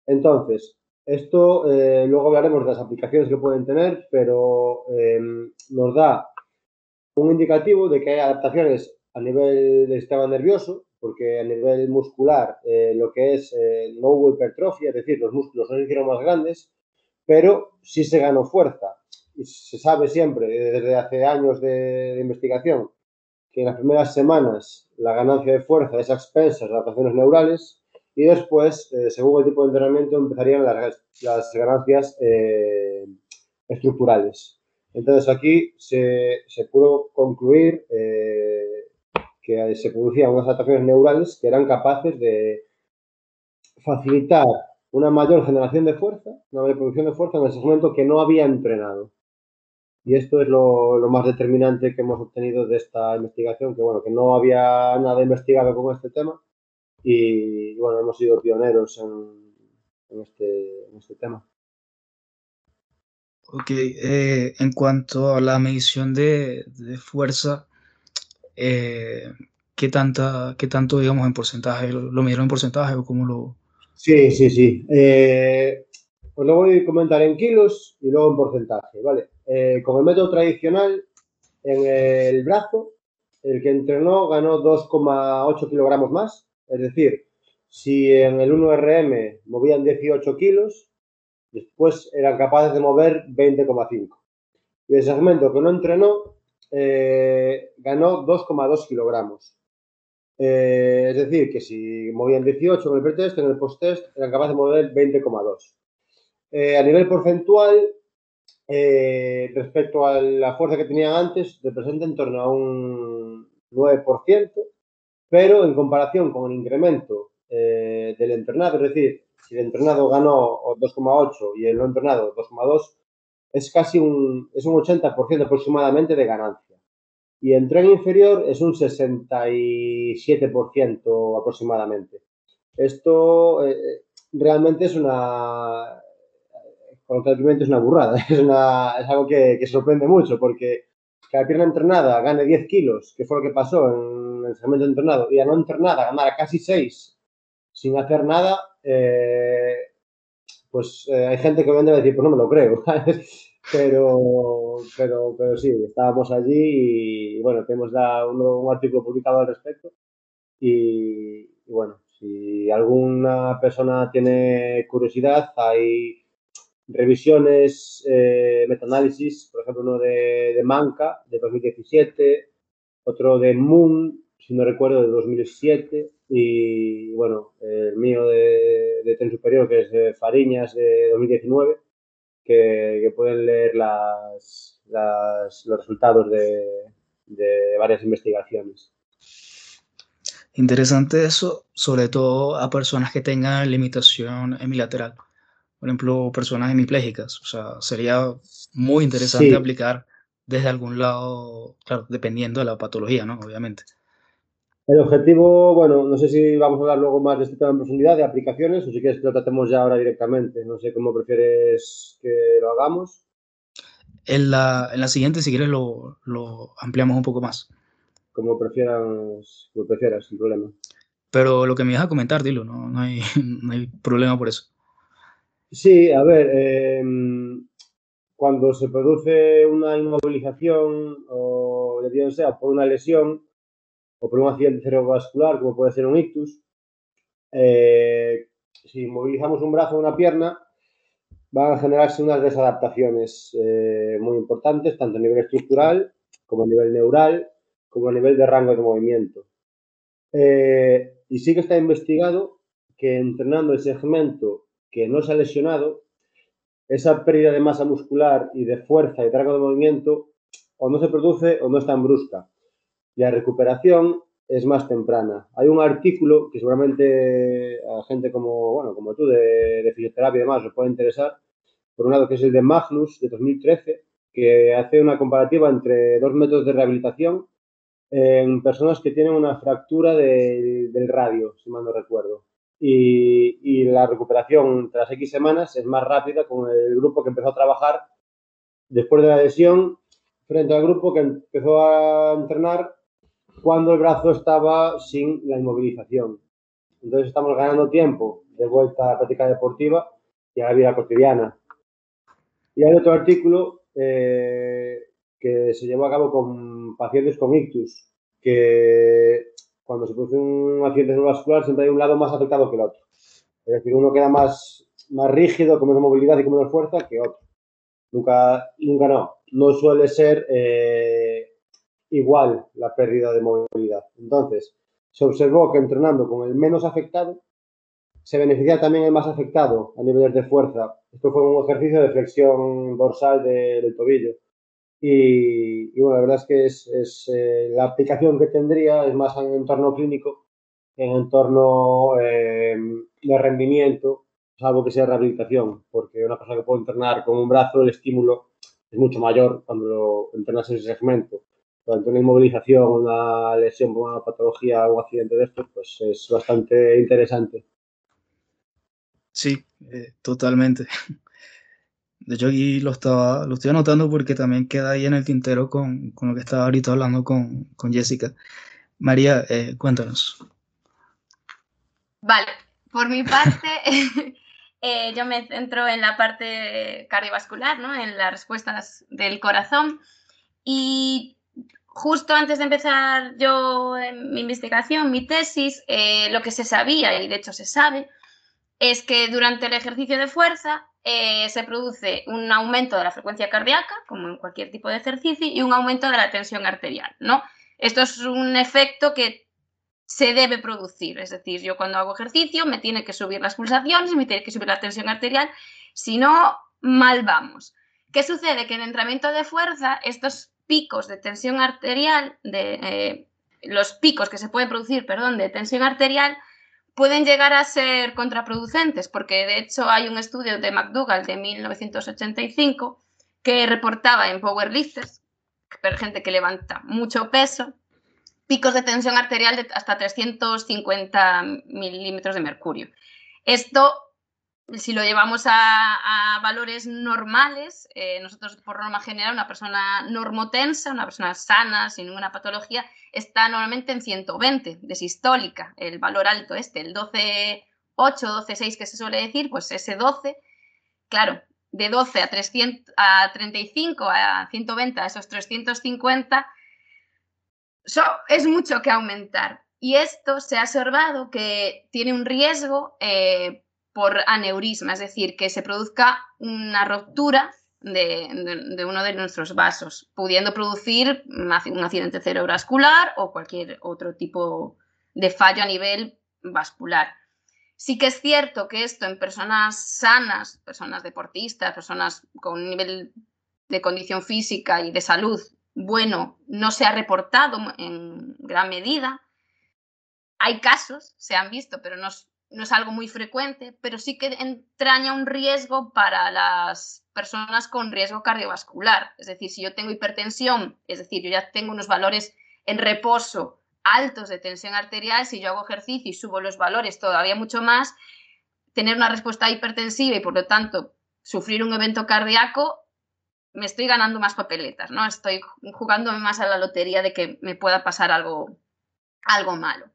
Entonces, esto eh, luego hablaremos de las aplicaciones que pueden tener, pero eh, nos da un indicativo de que hay adaptaciones a nivel del sistema nervioso, porque a nivel muscular eh, lo que es no hubo hipertrofia, es decir, los músculos no se hicieron más grandes, pero sí se ganó fuerza. Y se sabe siempre, desde hace años de, de investigación, que en las primeras semanas la ganancia de fuerza es a expensas de adaptaciones neurales y después, eh, según el tipo de entrenamiento, empezarían las, las ganancias eh, estructurales. Entonces aquí se, se pudo concluir eh, que se producían unas adaptaciones neurales que eran capaces de facilitar una mayor generación de fuerza, una mayor producción de fuerza en el segmento que no había entrenado. Y esto es lo, lo, más determinante que hemos obtenido de esta investigación, que bueno, que no había nada investigado con este tema y bueno, hemos sido pioneros en, este, en este, tema. Ok, eh, en cuanto a la medición de, fuerza, eh, ¿qué, tanta, ¿qué tanto, digamos, en porcentaje? ¿Lo, midieron en porcentaje o cómo lo...? Sí, sí, sí. Eh, pues lo voy a comentar en kilos y luego en porcentaje, ¿vale? con el método tradicional, en el brazo, el que entrenó ganó 2,8 kilogramos más es decir, si en el 1RM movían 18 kilos, Después eran capaces de mover 20,5. Y el segmento que no entrenó eh, ganó 2,2 kilogramos. Eh, es decir, que si movían 18 en el pretest, en el post-test eran capaces de mover 20,2. Eh, a nivel porcentual, respecto a la fuerza que tenían antes, representa en torno a un 9%, pero en comparación con el incremento del entrenado, es decir, si el entrenado ganó 2,8 y el no entrenado 2,2, es casi un, es un 80% aproximadamente de ganancia. Y en tren inferior es un 67% aproximadamente. Esto eh, realmente es una, coloquialmente es una burrada, es, una, es algo que, que, sorprende mucho porque que la pierna entrenada gane 10 kilos, que fue lo que pasó en entrenado, y a no entrenada ganara casi 6 sin hacer nada, eh, pues eh, hay gente que me a decir, pues no me lo creo, pero, pero, pero sí, estábamos allí y, bueno, tenemos ya un, artículo publicado al respecto. Y, bueno, si alguna persona tiene curiosidad, hay revisiones, eh, metaanálisis, por ejemplo, uno de, de Manca de 2017, otro de Moon, si no recuerdo, de 2007 y bueno, el mío de, de tren superior, que es de Fariñas de 2019, que, pueden leer las, los resultados de, de varias investigaciones. Interesante eso, sobre todo a personas que tengan limitación hemilateral. Por ejemplo, personas hemiplégicas. O sea, sería muy interesante aplicar desde algún lado, claro, dependiendo de la patología, ¿no? Obviamente. El objetivo, bueno, no sé si vamos a hablar luego más de este tema en profundidad, de aplicaciones, o si quieres que lo tratemos ya ahora directamente. No sé cómo prefieres que lo hagamos. En la, en la siguiente, si quieres, lo, lo, ampliamos un poco más. Como prefieras, como prefieras, sin problema. Pero lo que me ibas a comentar, dilo, no, no, hay, no hay problema por eso. Sí, a ver, em, cuando se produce una inmovilización o, ya sea, por una lesión, o por un accidente cerebrovascular, como puede ser un ictus, eh, si movilizamos un brazo o una pierna, van a generarse unas desadaptaciones eh, muy importantes, tanto a nivel estructural como a nivel neural, como a nivel de rango de movimiento. Eh, y sí que está investigado que entrenando el segmento que no se ha lesionado, esa pérdida de masa muscular y de fuerza y de rango de movimiento o no se produce o no es tan brusca la recuperación es más temprana. Hay un artículo que seguramente a gente como, bueno, como tú de, fisioterapia y demás os puede interesar, por un lado que es el de Magnus de 2013, que hace una comparativa entre dos métodos de rehabilitación en personas que tienen una fractura del radio, si mal no recuerdo. Y, y, la recuperación tras X semanas es más rápida con el grupo que empezó a trabajar después de la lesión frente al grupo que empezó a entrenar cuando el brazo estaba sin la inmovilización. Entonces estamos ganando tiempo de vuelta a la práctica deportiva y a la vida cotidiana. Y hay otro artículo eh, que se llevó a cabo con pacientes con ictus, que cuando se produce un accidente cerebrovascular siempre hay un lado más afectado que el otro. Es decir, uno queda más, más rígido, con menos movilidad y con menos fuerza que otro. Nunca, nunca no. No suele ser eh, igual la pérdida de movilidad. Entonces, se observó que entrenando con el menos afectado, se beneficia también el más afectado a niveles de fuerza. Esto fue un ejercicio de flexión dorsal del tobillo. Y, bueno, la verdad es que es, eh, la aplicación que tendría es más en entorno clínico, en entorno eh, de rendimiento, salvo que sea rehabilitación, porque una persona que puede entrenar con un brazo, el estímulo es mucho mayor cuando lo entrenas en ese segmento durante una inmovilización, una lesión una patología o un accidente de esto, pues es bastante interesante. Sí, eh, totalmente. De hecho, aquí lo, estaba, lo estoy anotando porque también queda ahí en el tintero con, con lo que estaba ahorita hablando con, con Jessica. María, eh, cuéntanos. Vale, por mi parte, eh, yo me centro en la parte cardiovascular, ¿no? en las respuestas del corazón. Y justo antes de empezar yo mi investigación, mi tesis, eh, lo que se sabía, y de hecho se sabe, es que durante el ejercicio de fuerza eh, se produce un aumento de la frecuencia cardíaca, como en cualquier tipo de ejercicio, y un aumento de la tensión arterial, ¿no? Esto es un efecto que se debe producir, es decir, yo cuando hago ejercicio me tiene que subir las pulsaciones, me tiene que subir la tensión arterial, si no, mal vamos. ¿Qué sucede? Que en entrenamiento de fuerza, estos picos de tensión arterial, de, eh, los picos que se pueden producir, perdón, de tensión arterial, pueden llegar a ser contraproducentes, porque de hecho hay un estudio de McDougall de 1985 que reportaba en powerlifters, gente que levanta mucho peso, picos de tensión arterial de hasta 350 milímetros de mercurio. Esto si lo llevamos a, valores normales, eh, nosotros por norma general, una persona normotensa, una persona sana, sin ninguna patología, está normalmente en 120 de sistólica, el valor alto este, el 12,8, 12,6 que se suele decir, pues ese 12, claro, de 12 a, 300, a 35 a 120 a esos 350, es mucho que aumentar. Y esto se ha observado que tiene un riesgo eh, por aneurisma, es decir, que se produzca una ruptura de, uno de nuestros vasos, pudiendo producir un accidente cerebrovascular o cualquier otro tipo de fallo a nivel vascular. Sí que es cierto que esto en personas sanas, personas deportistas, personas con un nivel de condición física y de salud bueno, no se ha reportado en gran medida. Hay casos, se han visto, pero no, no es algo muy frecuente, pero sí que entraña un riesgo para las personas con riesgo cardiovascular. Es decir, si yo tengo hipertensión, es decir, yo ya tengo unos valores en reposo altos de tensión arterial, si yo hago ejercicio y subo los valores todavía mucho más, tener una respuesta hipertensiva y por lo tanto sufrir un evento cardíaco, me estoy ganando más papeletas, ¿no? Estoy jugándome más a la lotería de que me pueda pasar algo, algo malo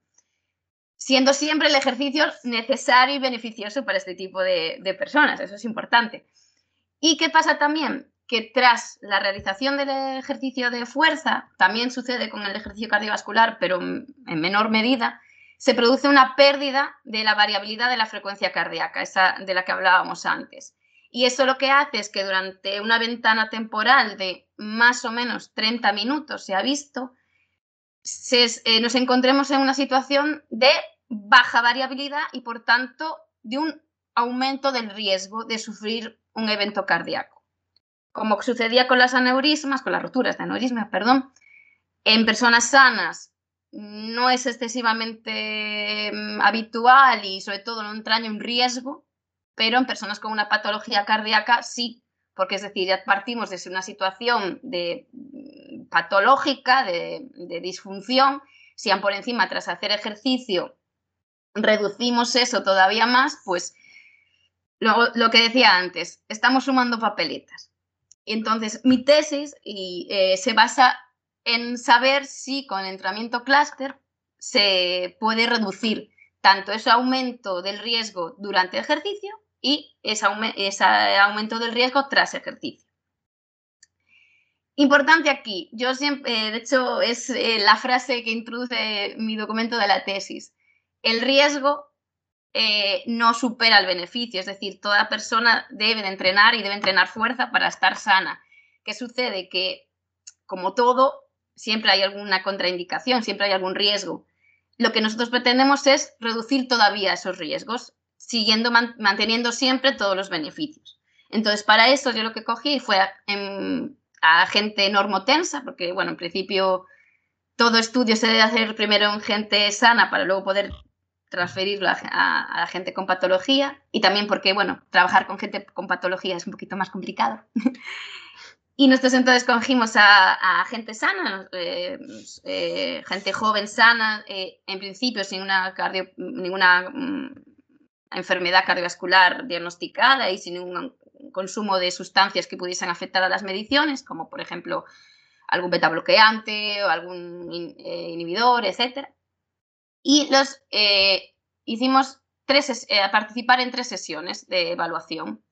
siendo siempre el ejercicio necesario y beneficioso para este tipo de, personas, eso es importante. ¿Y qué pasa también? Que tras la realización del ejercicio de fuerza, también sucede con el ejercicio cardiovascular, pero en menor medida, se produce una pérdida de la variabilidad de la frecuencia cardíaca, esa de la que hablábamos antes. Y eso lo que hace es que durante una ventana temporal de más o menos 30 minutos, se ha visto, eh, nos encontremos en una situación de baja variabilidad y por tanto de un aumento del riesgo de sufrir un evento cardíaco. Como sucedía con las aneurismas, con las roturas de aneurisma, perdón, en personas sanas no es excesivamente mm, habitual y sobre todo no entraña un riesgo, pero en personas con una patología cardíaca sí, porque es decir, ya partimos desde una situación de patológica, de, disfunción, si por encima tras hacer ejercicio reducimos eso todavía más, pues lo, que decía antes, estamos sumando papeletas. Entonces, mi tesis y, eh, se basa en saber si con el entrenamiento clúster se puede reducir tanto ese aumento del riesgo durante el ejercicio y ese, aumento del riesgo tras ejercicio. Importante aquí, yo siempre, eh, de hecho, es eh, la frase que introduce mi documento de la tesis. El riesgo eh, no supera el beneficio, es decir, toda persona debe de entrenar y debe entrenar fuerza para estar sana. ¿Qué sucede? Que, como todo, siempre hay alguna contraindicación, siempre hay algún riesgo. Lo que nosotros pretendemos es reducir todavía esos riesgos, siguiendo, manteniendo siempre todos los beneficios. Entonces, para eso yo lo que cogí fue en, a gente normotensa, porque, bueno, en principio todo estudio se debe hacer primero en gente sana para luego poder transferirlo a, la gente con patología y también porque, bueno, trabajar con gente con patología es un poquito más complicado. y nosotros entonces cogimos a, gente sana, eh, eh, gente joven sana, eh, en principio sin una ninguna mm, enfermedad cardiovascular diagnosticada y sin ningún consumo de sustancias que pudiesen afectar a las mediciones, como por ejemplo algún beta bloqueante o algún eh, inhibidor, etc. Y los eh, hicimos tres, eh, participar en tres sesiones de evaluación,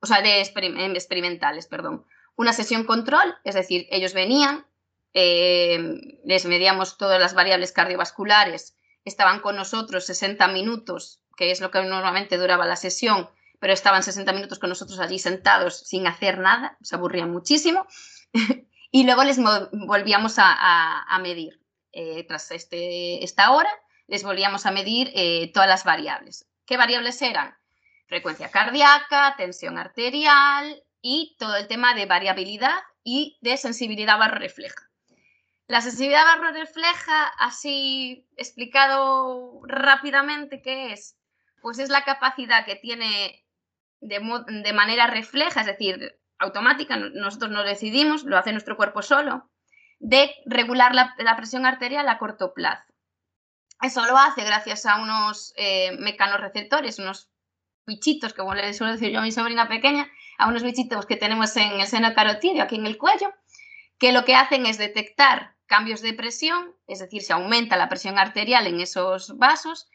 o sea, de experimentales, perdón. Una sesión control, es decir, ellos venían, les medíamos todas las variables cardiovasculares, estaban con nosotros 60 minutos que es lo que normalmente duraba la sesión, pero estaban 60 minutos con nosotros allí sentados sin hacer nada, se aburrían muchísimo. y luego les volvíamos a, medir. Eh, tras este, esta hora, les volvíamos a medir eh, todas las variables. ¿Qué variables eran? Frecuencia cardíaca, tensión arterial y todo el tema de variabilidad y de sensibilidad barro refleja. La sensibilidad barro refleja, así explicado rápidamente, ¿qué es? Pues es la capacidad que tiene de, manera refleja, es decir, automática, nosotros no decidimos, lo hace nuestro cuerpo solo, de regular la, presión arterial a corto plazo. Eso lo hace gracias a unos eh, mecanorreceptores, unos bichitos, como le suelo decir yo a mi sobrina pequeña, a unos bichitos que tenemos en el seno carotídeo, aquí en el cuello, que lo que hacen es detectar cambios de presión, es decir, se aumenta la presión arterial en esos vasos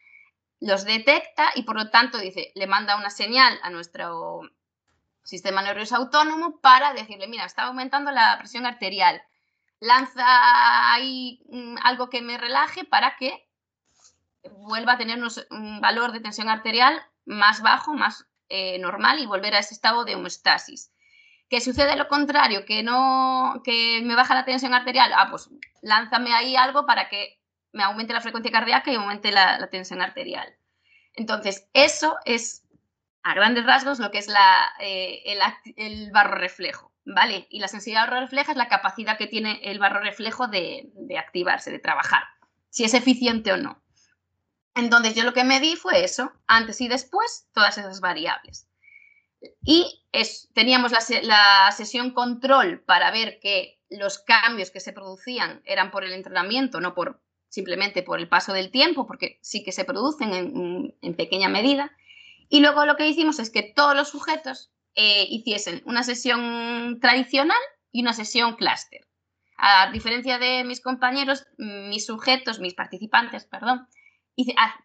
los detecta y por lo tanto dice, le manda una señal a nuestro sistema nervioso autónomo para decirle, mira, está aumentando la presión arterial. Lanza ahí mm, algo que me relaje para que vuelva a tener un valor de tensión arterial más bajo, más eh, normal y volver a ese estado de homeostasis. ¿Que sucede lo contrario? ¿Que no que me baja la tensión arterial? Ah, pues lánzame ahí algo para que me aumente la frecuencia cardíaca y aumente la, tensión arterial. Entonces, eso es a grandes rasgos lo que es la, eh, el, barro reflejo, ¿vale? Y la sensibilidad barro refleja es la capacidad que tiene el barro reflejo de, activarse, de trabajar, si es eficiente o no. Entonces, yo lo que me di fue eso, antes y después, todas esas variables. Y teníamos la, la sesión control para ver que los cambios que se producían eran por el entrenamiento, no por simplemente por el paso del tiempo, porque sí que se producen en, pequeña medida. Y luego lo que hicimos es que todos los sujetos eh, hiciesen una sesión tradicional y una sesión clúster. A diferencia de mis compañeros, mis sujetos, mis participantes, perdón,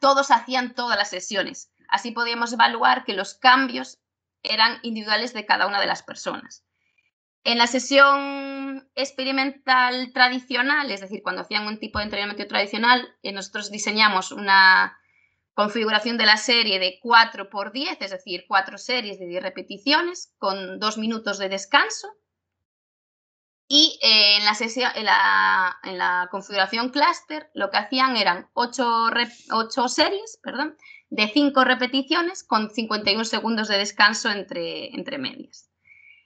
todos hacían todas las sesiones. Así podíamos evaluar que los cambios eran individuales de cada una de las personas. En la sesión experimental tradicional, es decir, cuando hacían un tipo de entrenamiento tradicional, eh, nosotros diseñamos una configuración de la serie de 4 por 10, es decir, 4 series de 10 repeticiones con 2 minutos de descanso. Y eh, en, la sesión, en, la, configuración cluster lo que hacían eran 8, series perdón, de 5 repeticiones con 51 segundos de descanso entre, entre medias.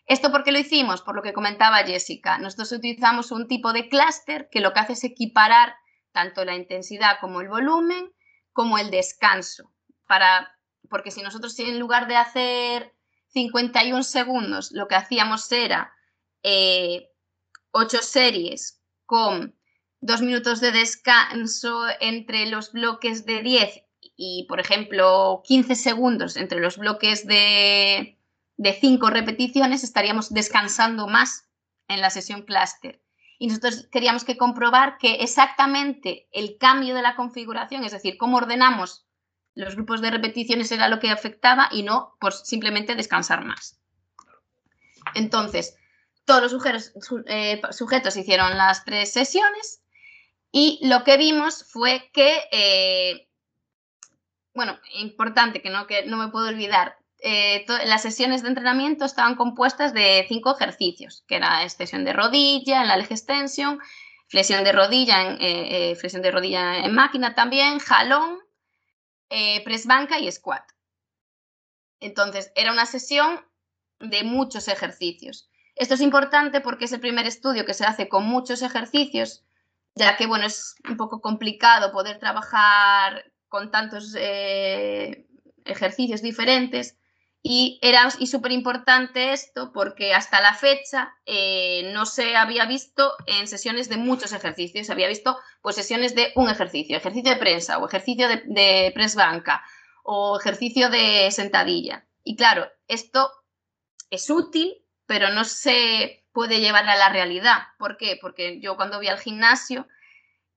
¿Esto por qué lo hicimos? Por lo que comentaba Jessica. Nosotros utilizamos un tipo de clúster que lo que hace es equiparar tanto la intensidad como el volumen, como el descanso. Para, porque si nosotros en lugar de hacer 51 segundos, lo que hacíamos era eh, 8 series con 2 minutos de descanso entre los bloques de 10 y, por ejemplo, 15 segundos entre los bloques de, de cinco repeticiones estaríamos descansando más en la sesión clúster. Y nosotros queríamos que comprobar que exactamente el cambio de la configuración, es decir, cómo ordenamos los grupos de repeticiones era lo que afectaba y no por simplemente descansar más. Entonces, todos los sujetos, eh, sujetos hicieron las tres sesiones y lo que vimos fue que, eh, bueno, importante que no, que no me puedo olvidar, eh, las sesiones de entrenamiento estaban compuestas de cinco ejercicios, que era extensión de rodilla en la leg extension, flexión de rodilla en, eh, eh, flexión de rodilla en máquina también, jalón, press banca y squat. Entonces, era una sesión de muchos ejercicios. Esto es importante porque es el primer estudio que se hace con muchos ejercicios, ya que, bueno, es un poco complicado poder trabajar con tantos ejercicios diferentes y era súper importante esto porque hasta la fecha eh, no se había visto en sesiones de muchos ejercicios, se había visto pues sesiones de un ejercicio, ejercicio de prensa o ejercicio de, de banca o ejercicio de sentadilla. Y claro, esto es útil, pero no se puede llevar a la realidad. ¿Por qué? Porque yo cuando voy al gimnasio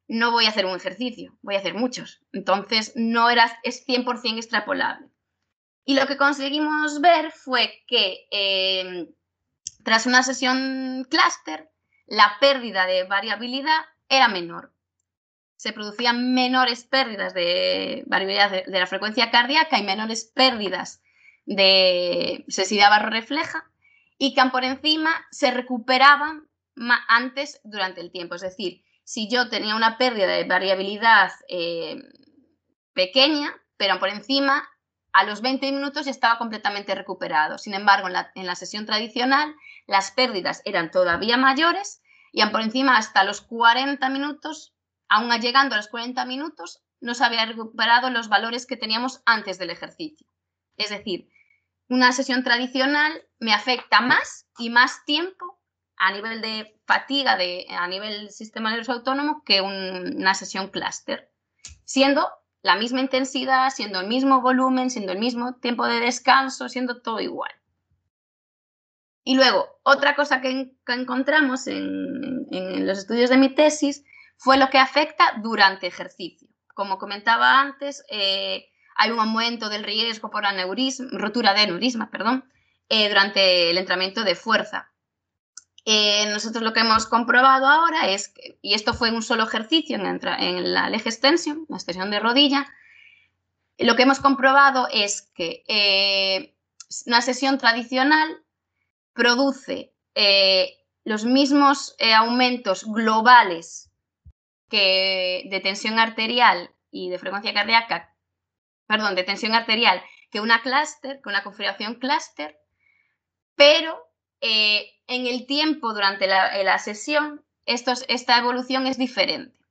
no voy a hacer un ejercicio, voy a hacer muchos. Entonces no era, es 100% extrapolable. Y lo que conseguimos ver fue que em, tras una sesión clúster, la pérdida de variabilidad era menor. se producían menores pérdidas de variabilidad de, la frecuencia cardíaca y menores pérdidas de sensibilidad barro refleja y que por encima se recuperaban antes durante el tiempo. Es decir, si yo tenía una pérdida de variabilidad eh, pequeña, pero por encima, a los 20 minutos ya estaba completamente recuperado. Sin embargo, en la, en la sesión tradicional, las pérdidas eran todavía mayores y por encima hasta los 40 minutos, aún llegando a los 40 minutos, no se había recuperado los valores que teníamos antes del ejercicio. Es decir, una sesión tradicional me afecta más y más tiempo a nivel de fatiga, de, a nivel sistema nervioso autónomo, que una sesión clúster, siendo la misma intensidad, siendo el mismo volumen, siendo el mismo tiempo de descanso, siendo todo igual. Y luego, otra cosa que, encontramos en, los estudios de mi tesis fue lo que afecta durante ejercicio. Como comentaba antes, eh, hay un aumento del riesgo por aneurisma, rotura de aneurisma perdón, eh, durante el entrenamiento de fuerza. Eh, nosotros lo que hemos comprobado ahora es, y esto fue un solo ejercicio en, la leg extension, la extensión de rodilla, lo que hemos comprobado es que una sesión tradicional produce eh, los mismos eh, aumentos globales que de tensión arterial y de frecuencia cardíaca, perdón, de tensión arterial que una clúster, que una configuración clúster, pero eh, en el tiempo durante la, sesión esta evolución es diferente.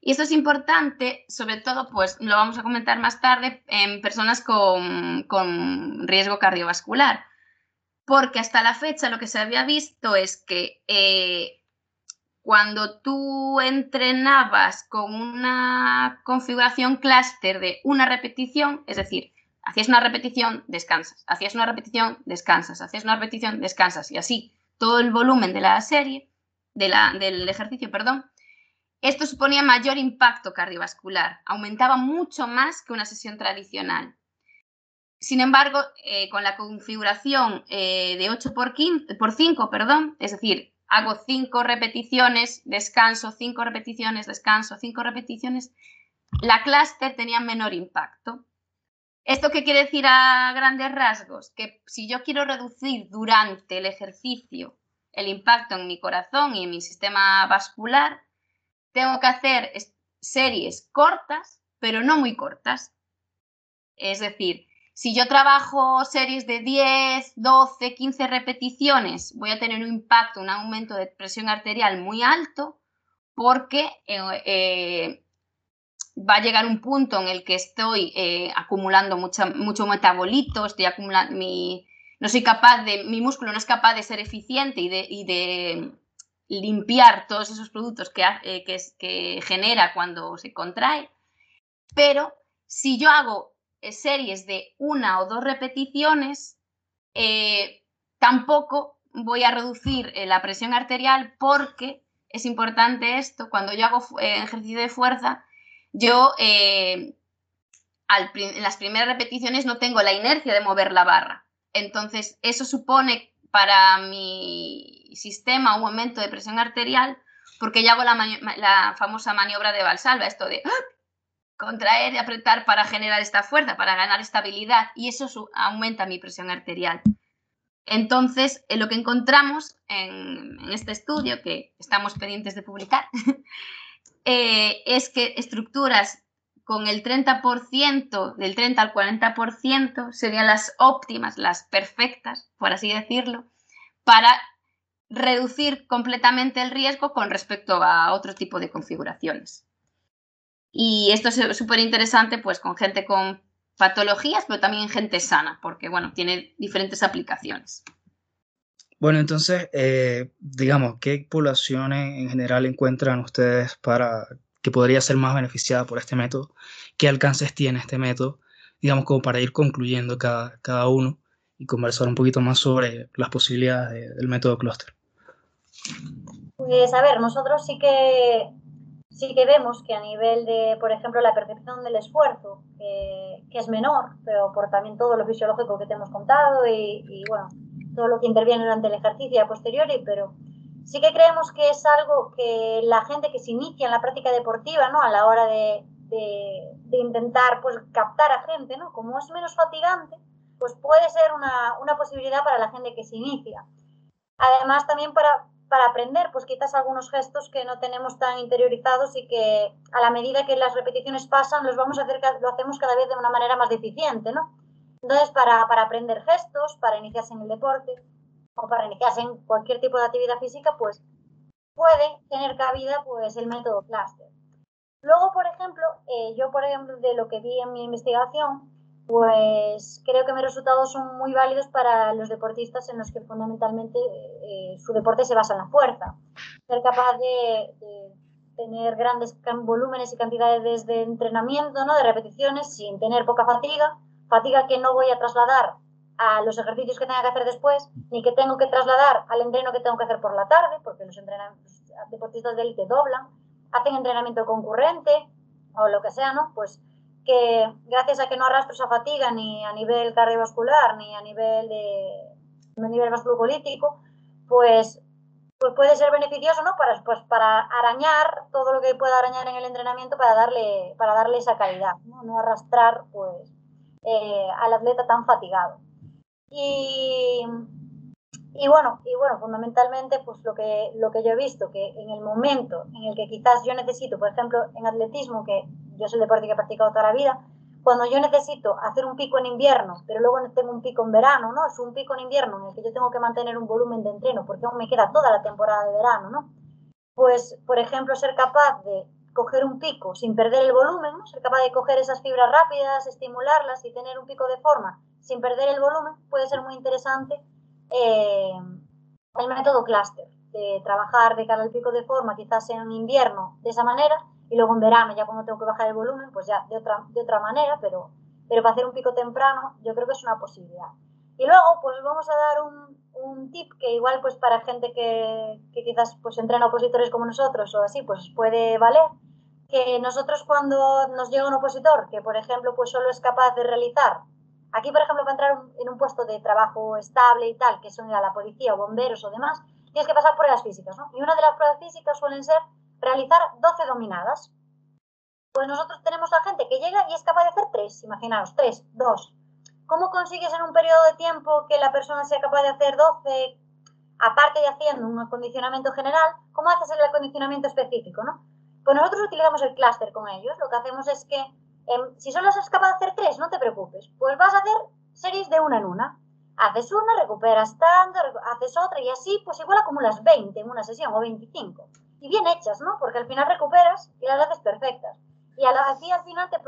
Y esto es importante, sobre todo, pues lo vamos a comentar más tarde, en personas con, con riesgo cardiovascular, porque hasta la fecha lo que se había visto es que eh, cuando tú entrenabas con una configuración clúster de una repetición, es decir, hacías una repetición, descansas, hacías una repetición, descansas, hacías una repetición, descansas, y así todo el volumen de la serie, del ejercicio, perdón, esto suponía mayor impacto cardiovascular, aumentaba mucho más que una sesión tradicional. Sin embargo, eh, con la configuración eh, de 8 por, 5, perdón, es decir, hago 5 repeticiones, descanso, 5 repeticiones, descanso, 5 repeticiones, la clúster tenía menor impacto. ¿Esto qué quiere decir a grandes rasgos? Que si yo quiero reducir durante el ejercicio el impacto en mi corazón y en mi sistema vascular, tengo que hacer series cortas, pero no muy cortas. Es decir, si yo trabajo series de 10, 12, 15 repeticiones, voy a tener un impacto, un aumento de presión arterial muy alto porque eh, eh, va a llegar un punto en el que estoy eh, acumulando mucho metabolito, estoy acumulando mi, no soy capaz de, mi músculo no es capaz de ser eficiente y de, limpiar todos esos productos que, que genera cuando se contrae. Pero si yo hago eh, series de una o dos repeticiones, eh, tampoco voy a reducir eh, la presión arterial porque es importante esto, cuando yo hago ejercicio de fuerza, yo en las primeras repeticiones no tengo la inercia de mover la barra. Entonces, eso supone para mi sistema un aumento de presión arterial porque ya hago la, la famosa maniobra de Valsalva, esto de contraer y apretar para generar esta fuerza, para ganar estabilidad y eso aumenta mi presión arterial. Entonces, eh, lo que encontramos en, este estudio, que estamos pendientes de publicar, eh, es que estructuras con el 30%, del 30 al 40%, serían las óptimas, las perfectas, por así decirlo, para reducir completamente el riesgo con respecto a otro tipo de configuraciones. Y esto es súper interesante pues con gente con patologías, pero también gente sana, porque bueno, tiene diferentes aplicaciones. Bueno, entonces, eh, digamos, ¿qué poblaciones en general encuentran ustedes para que podría ser más beneficiada por este método? ¿Qué alcances tiene este método? Digamos, como para ir concluyendo cada, cada uno y conversar un poquito más sobre las posibilidades del método clúster. Pues a ver, nosotros sí que sí que vemos que a nivel de, por ejemplo, la percepción del esfuerzo, que, es menor, pero por también todo lo fisiológico que te hemos contado y, bueno, todo lo que interviene durante el ejercicio y a posteriori, pero Sí que creemos que es algo que la gente que se inicia en la práctica deportiva, ¿no? A la hora de, de, intentar pues, captar a gente, ¿no? Como es menos fatigante, pues puede ser una, una, posibilidad para la gente que se inicia. Además, también para, para aprender, pues quizás algunos gestos que no tenemos tan interiorizados y que a la medida que las repeticiones pasan, los vamos a hacer, lo hacemos cada vez de una manera más deficiente, ¿no? Entonces, para, para aprender gestos, para iniciarse en el deporte o para iniciarse en cualquier tipo de actividad física, pues puede tener cabida pues el método cluster. Luego, por ejemplo, eh, yo, por ejemplo, de lo que vi en mi investigación, pues creo que mis resultados son muy válidos para los deportistas en los que fundamentalmente eh, su deporte se basa en la fuerza. Ser capaz de, de, tener grandes volúmenes y cantidades de entrenamiento, ¿no? de repeticiones, sin tener poca fatiga, fatiga que no voy a trasladar a los ejercicios que tenga que hacer después, ni que tengo que trasladar al entreno que tengo que hacer por la tarde, porque los, deportistas de élite doblan, hacen entrenamiento concurrente o lo que sea, ¿no? Pues que gracias a que no arrastro esa fatiga ni a nivel cardiovascular ni a nivel de a nivel pues, pues puede ser beneficioso, ¿no? Para, pues, para arañar todo lo que pueda arañar en el entrenamiento para darle, para darle esa calidad, ¿no? no arrastrar, pues, eh, al atleta tan fatigado. Y, y bueno, y bueno, fundamentalmente, pues lo que, lo que yo he visto, que en el momento en el que quizás yo necesito, por ejemplo, en atletismo, que yo soy el deporte que he practicado toda la vida, cuando yo necesito hacer un pico en invierno, pero luego tengo un pico en verano, ¿no? Es un pico en invierno en el que yo tengo que mantener un volumen de entreno, porque aún me queda toda la temporada de verano, ¿no? Pues, por ejemplo, ser capaz de coger un pico sin perder el volumen, ser capaz de coger esas fibras rápidas, estimularlas y tener un pico de forma sin perder el volumen, puede ser muy interesante eh, el método cluster, de trabajar de cara al pico de forma, quizás en invierno de esa manera, y luego en verano, ya cuando tengo que bajar el volumen, pues ya de otra, de otra manera, pero, pero para hacer un pico temprano, yo creo que es una posibilidad. Y luego, pues vamos a dar un, un tip que igual, pues para gente que, que, quizás pues entrena opositores como nosotros o así, pues puede valer, que nosotros cuando nos llega un opositor que, por ejemplo, pues solo es capaz de realizar Aquí, por ejemplo, para entrar en un puesto de trabajo estable y tal, que son la policía o bomberos o demás, tienes que pasar pruebas físicas, ¿no? Y una de las pruebas físicas suelen ser realizar 12 dominadas. Pues nosotros tenemos a gente que llega y es capaz de hacer 3, imaginaos, 3, 2. ¿Cómo consigues en un periodo de tiempo que la persona sea capaz de hacer 12, aparte de haciendo un acondicionamiento general, cómo haces el acondicionamiento específico, no? Pues nosotros utilizamos el clúster con ellos. Lo que hacemos es que si solo eres capaz de hacer tres, no te preocupes. Pues vas a hacer series de una en una. Haces una, recuperas tanto, haces otra y así, pues igual acumulas 20 en una sesión o 25. Y bien hechas, ¿no? Porque al final recuperas y las haces perfectas. Y así al final te,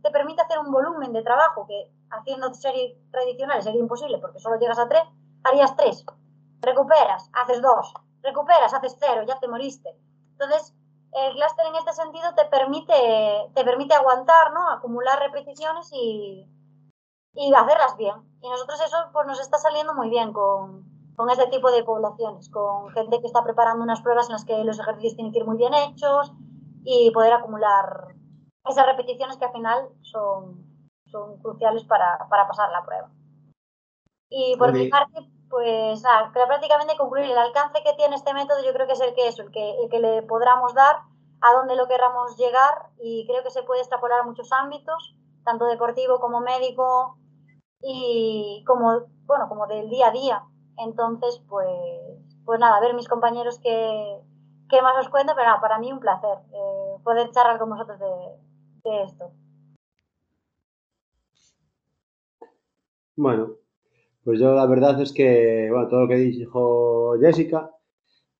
te permite hacer un volumen de trabajo que haciendo series tradicionales sería imposible porque solo llegas a tres, harías tres. Recuperas, haces dos. Recuperas, haces cero, ya te moriste. Entonces, el cluster en este sentido te permite, te permite aguantar, ¿no? Acumular repeticiones y, y hacerlas bien. Y nosotros eso pues nos está saliendo muy bien con, con este tipo de poblaciones, con gente que está preparando unas pruebas en las que los ejercicios tienen que ir muy bien hechos y poder acumular esas repeticiones que al final son, son cruciales para, para pasar la prueba. Y por mi parte, pues nada, prácticamente concluir el alcance que tiene este método yo creo que es el que es, el que, el que le podamos dar a donde lo queramos llegar y creo que se puede extrapolar a muchos ámbitos, tanto deportivo como médico y como, bueno, como del día a día. Entonces, pues, pues nada, a ver mis compañeros qué, qué más os cuento, pero nada, para mí un placer eh, poder charlar con vosotros de, de esto. Bueno, pues yo la verdad es que, bueno, todo lo que dijo Jessica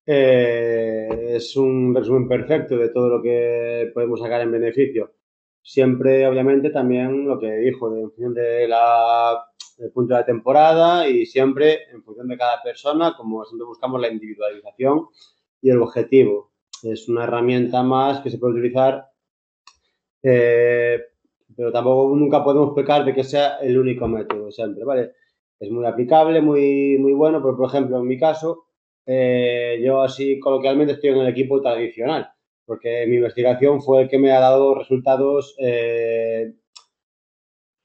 eh, es un resumen perfecto de todo lo que podemos sacar en beneficio. Siempre, obviamente, también lo que dijo, en función de la, del punto de la temporada y siempre en función de cada persona, como siempre buscamos la individualización y el objetivo. Es una herramienta más que se puede utilizar, eh, pero tampoco nunca podemos pecar de que sea el único método siempre, ¿vale? es muy aplicable, muy, muy bueno, pero por ejemplo, en mi caso, eh, yo así coloquialmente estoy en el equipo tradicional, porque mi investigación fue el que me ha dado resultados eh,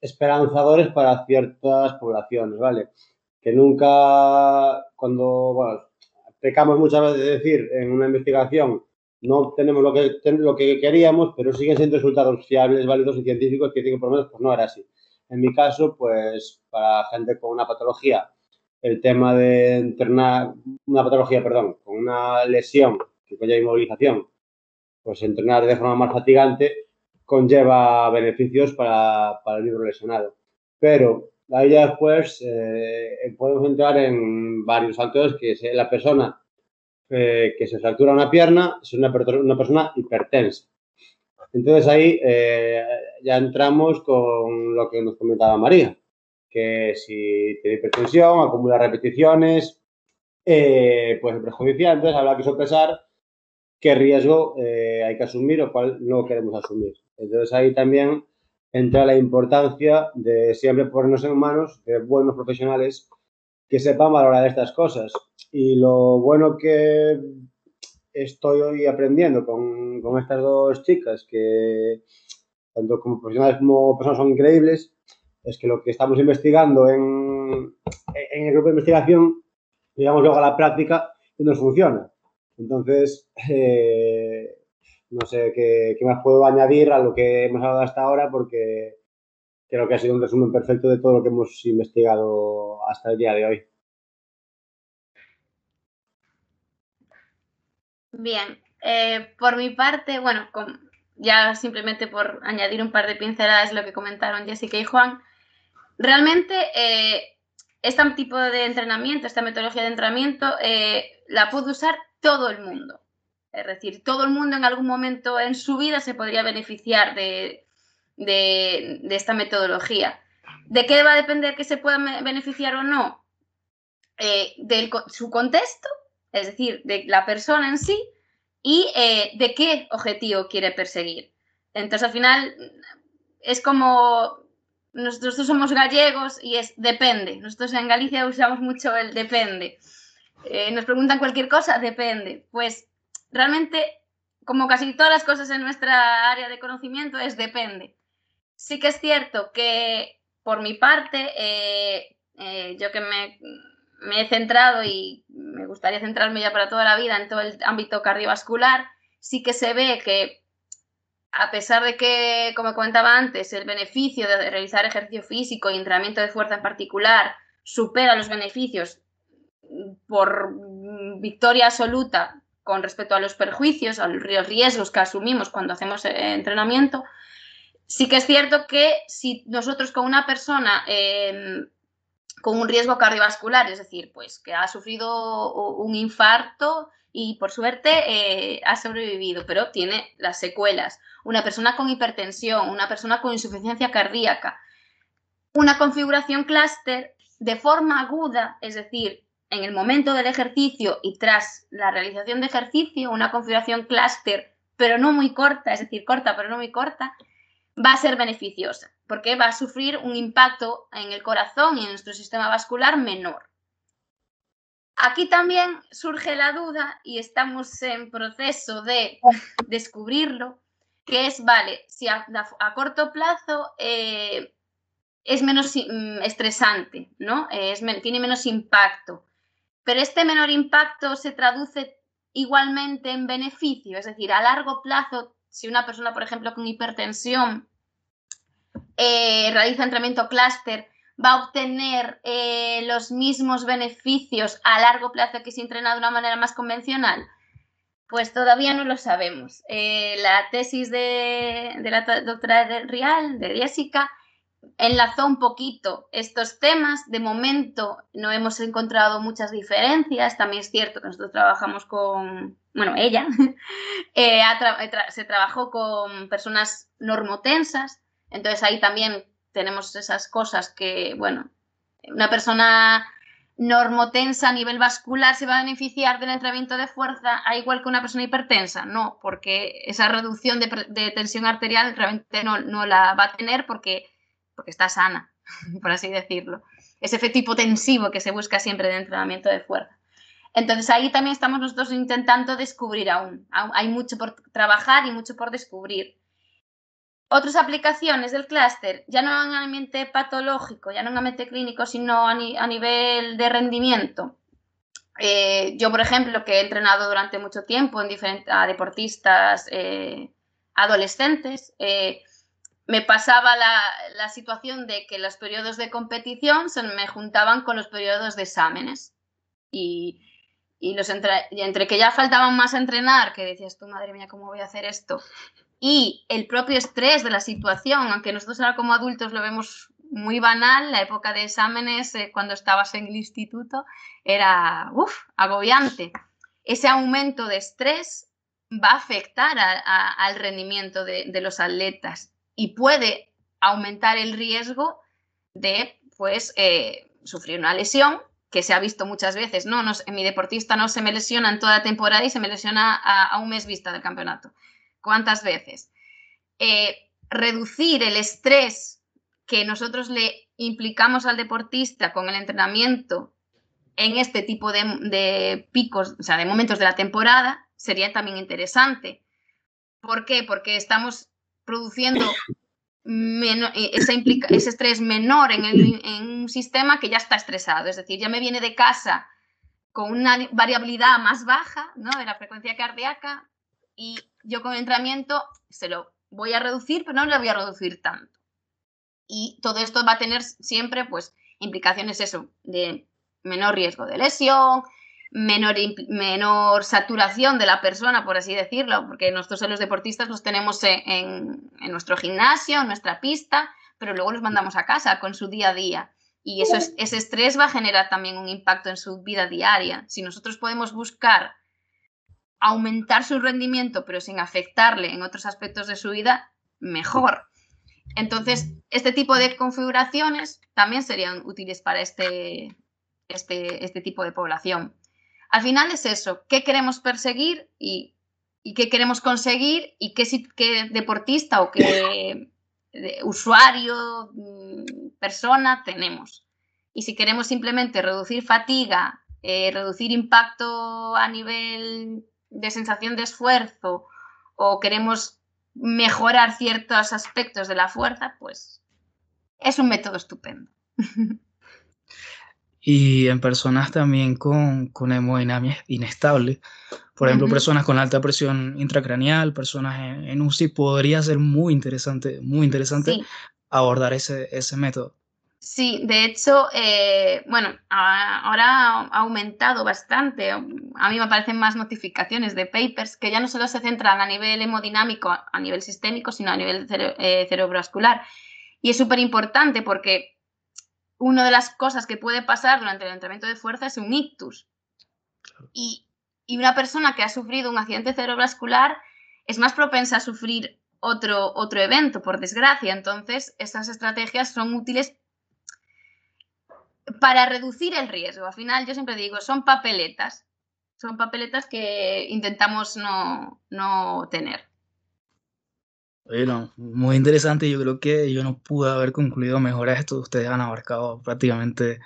esperanzadores para ciertas poblaciones, ¿vale? Que nunca, cuando, bueno, pecamos muchas veces de decir en una investigación no tenemos lo que, lo que queríamos, pero siguen siendo resultados fiables, válidos y científicos que dicen que por lo menos pues no era así. En mi caso, pues para gente con una patología, el tema de entrenar, una patología, perdón, con una lesión que conlleva inmovilización, pues entrenar de forma más fatigante conlleva beneficios para, para el libro lesionado. Pero ahí ya después eh, podemos entrar en varios factores que la persona eh, que se fractura una pierna es una, una persona hipertensa. Entonces ahí eh, ya entramos con lo que nos comentaba María, que si tiene hipertensión, acumula repeticiones, eh, puede ser perjudicial. Entonces habrá que sopesar qué riesgo hay que asumir o cuál no queremos asumir. Entonces ahí también entra la importancia de siempre ponernos en manos de buenos profesionales que sepan valorar estas cosas. Y lo bueno que estoy hoy aprendiendo con, con estas dos chicas, que tanto como profesionales como personas son increíbles, es que lo que estamos investigando en, en el grupo de investigación, digamos luego a la práctica y nos funciona. Entonces, eh, no sé qué, qué, más puedo añadir a lo que hemos hablado hasta ahora, porque creo que ha sido un resumen perfecto de todo lo que hemos investigado hasta el día de hoy. Bien, eh, por mi parte, bueno, ya simplemente por añadir un par de pinceladas lo que comentaron Jessica y Juan, realmente eh, este tipo de entrenamiento, esta metodología de entrenamiento, eh, la puede usar todo el mundo. Es decir, todo el mundo en algún momento en su vida se podría beneficiar de, de, esta metodología. ¿De qué va a depender que se pueda beneficiar o no? Eh, de su contexto, es decir, de la persona en sí y eh, de qué objetivo quiere perseguir. Entonces, al final, es como nosotros somos gallegos y es depende. Nosotros en Galicia usamos mucho el depende. Eh, nos preguntan cualquier cosa, depende. Pues realmente, como casi todas las cosas en nuestra área de conocimiento, es depende. Sí que es cierto que por mi parte, eh, eh, yo que me, he centrado y me gustaría centrarme ya para toda la vida en todo el ámbito cardiovascular, sí que se ve que a pesar de que, como comentaba antes, el beneficio de realizar ejercicio físico y entrenamiento de fuerza en particular supera los beneficios por victoria absoluta con respecto a los perjuicios, a los riesgos que asumimos cuando hacemos eh, entrenamiento, Sí que es cierto que si nosotros con una persona em, con un riesgo cardiovascular, es decir, pues que ha sufrido un infarto y por suerte eh, ha sobrevivido, pero tiene las secuelas, una persona con hipertensión, una persona con insuficiencia cardíaca, una configuración clúster de forma aguda, es decir, en el momento del ejercicio y tras la realización de ejercicio, una configuración clúster, pero no muy corta, es decir, corta, pero no muy corta, va a ser beneficiosa, porque va a sufrir un impacto en el corazón y en nuestro sistema vascular menor. Aquí también surge la duda y estamos en proceso de descubrirlo, que es, vale, si a, corto plazo eh, es menos mm, estresante, ¿no? Es, tiene menos impacto, pero este menor impacto se traduce igualmente en beneficio, es decir, a largo plazo si una persona, por ejemplo, con hipertensión eh, realiza entrenamiento clúster, va a obtener eh, los mismos beneficios a largo plazo que si entrena de una manera más convencional? Pues todavía no lo sabemos. Eh, la tesis de, de, la doctora Rial, de Jessica, enlazó un poquito estos temas. De momento no hemos encontrado muchas diferencias. También es cierto que nosotros trabajamos con, bueno, ella eh, se trabajó con personas normotensas. Entonces ahí también tenemos esas cosas que, bueno, una persona normotensa a nivel vascular se va a beneficiar del entrenamiento de fuerza a igual que una persona hipertensa. No, porque esa reducción de, tensión arterial realmente no, no la va a tener porque porque está sana, por así decirlo. Ese efecto hipotensivo que se busca siempre de entrenamiento de fuerza. Entonces ahí también estamos nosotros intentando descubrir aún. Hay mucho por trabajar y mucho por descubrir. Otras aplicaciones del clúster, ya no en ambiente patológico, ya no en ambiente clínico, sino a, nivel de rendimiento. Eh, yo, por ejemplo, que he entrenado durante mucho tiempo en diferentes, a deportistas eh, adolescentes, eh, me pasaba la, situación de que los periodos de competición se me juntaban con los periodos de exámenes. Y, los entre, que ya faltaban más entrenar, que decías tú, madre mía, ¿cómo voy a hacer esto? Y el propio estrés de la situación, aunque nosotros ahora como adultos lo vemos muy banal, la época de exámenes eh, cuando estabas en el instituto era agobiante. Ese aumento de estrés va a afectar al rendimiento de, los atletas y puede aumentar el riesgo de pues, eh, sufrir una lesión que se ha visto muchas veces. No, mi deportista no se me lesiona en toda la temporada y se me lesiona a, un mes vista del campeonato. ¿Cuántas veces? Eh, reducir el estrés que nosotros le implicamos al deportista con el entrenamiento en este tipo de, picos, o sea, de momentos de la temporada, sería también interesante. ¿Por qué? Porque estamos produciendo ese, ese, estrés menor en, en, un sistema que ya está estresado. Es decir, ya me viene de casa con una variabilidad más baja ¿no? de la frecuencia cardíaca y yo con el entrenamiento se lo voy a reducir, pero no lo voy a reducir tanto. Y todo esto va a tener siempre pues implicaciones eso, de menor riesgo de lesión, menor, menor saturación de la persona, por así decirlo, porque nosotros los deportistas los tenemos en, nuestro gimnasio, en nuestra pista, pero luego los mandamos a casa con su día a día. Y eso ese estrés va a generar también un impacto en su vida diaria. Si nosotros podemos buscar aumentar su rendimiento, pero sin afectarle en otros aspectos de su vida, mejor. Entonces, este tipo de configuraciones también serían útiles para este, este, este tipo de población. Al final es eso, qué queremos perseguir y, qué queremos conseguir y qué, qué deportista o qué usuario, mm, persona tenemos. Y si queremos simplemente reducir fatiga, eh, reducir impacto a nivel de sensación de esfuerzo o queremos mejorar ciertos aspectos de la fuerza, pues es un método estupendo. Y en personas también con, con hemodinamia inestable, por ejemplo, personas con alta presión intracraneal, personas en, UCI, podría ser muy interesante, muy interesante abordar ese, ese método. Sí, de hecho, eh, bueno, ahora ha aumentado bastante. A mí me aparecen más notificaciones de papers que ya no solo se centran a nivel hemodinámico, a nivel sistémico, sino a nivel eh, cerebrovascular. Y es súper importante porque una de las cosas que puede pasar durante el entrenamiento de fuerza es un ictus. Y, y una persona que ha sufrido un accidente cerebrovascular es más propensa a sufrir otro, otro evento, por desgracia. Entonces, estas estrategias son útiles para reducir el riesgo. Al final, yo siempre digo, son papeletas. Son papeletas que intentamos no, tener. Bueno, muy interesante. Yo creo que yo no pude haber concluido mejor esto. Ustedes han abarcado prácticamente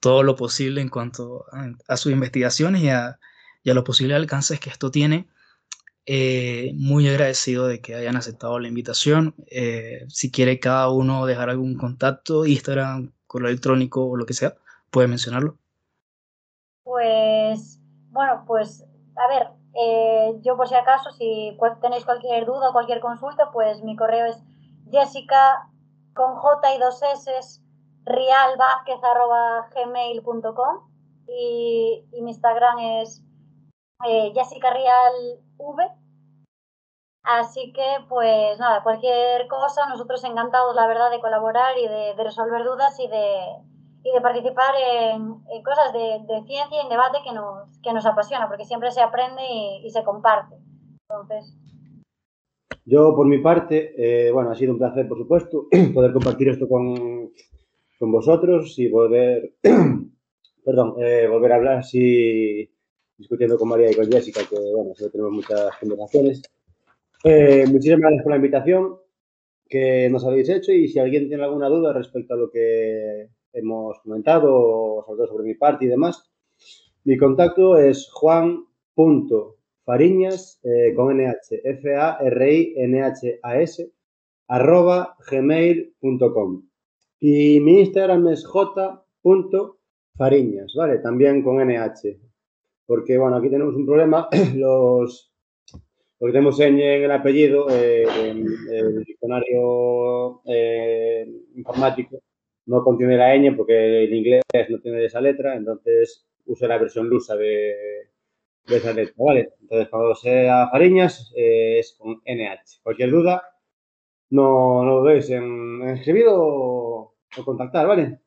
todo lo posible en cuanto a, sus investigaciones y a, los posibles alcances que esto tiene. Eh, muy agradecido de que hayan aceptado la invitación. Eh, si quiere cada uno dejar algún contacto, Instagram, correo electrónico o lo que sea, ¿puede mencionarlo? Pues, bueno, pues, a ver, eh, yo por si acaso, si tenéis cualquier duda o cualquier consulta, pues mi correo es jessica con j y dos s rialvázquez.gmail.com y, y mi Instagram es eh, Jessica Rial V. Así que, pues nada, cualquier cosa, nosotros encantados, la verdad, de colaborar y de, resolver dudas y de, y de participar en, cosas de, ciencia y en debate que nos, que nos apasiona, porque siempre se aprende y, se comparte. Entonces. Yo, por mi parte, eh, bueno, ha sido un placer, por supuesto, poder compartir esto con, con vosotros y volver, perdón, eh, volver a hablar así, discutiendo con María y con Jessica, que, bueno, tenemos muchas conversaciones. Eh, muchísimas gracias por la invitación que nos habéis hecho y si alguien tiene alguna duda respecto a lo que hemos comentado, sobre todo sobre mi parte y demás, mi contacto es juan.fariñas eh, con nh, f a r i n h a s arroba gmail.com y mi Instagram es j.fariñas, ¿vale? También con nh. porque bueno, aquí tenemos un problema, los, lo que tenemos en, el apellido, eh, en el diccionario eh, informático, no contiene la ñ porque el inglés no tiene esa letra, entonces usa la versión lusa de, esa letra, ¿vale? Entonces, cuando sea Fariñas, eh, es con NH. Cualquier duda, no, no dudéis en, en escribir o, contactar, ¿vale?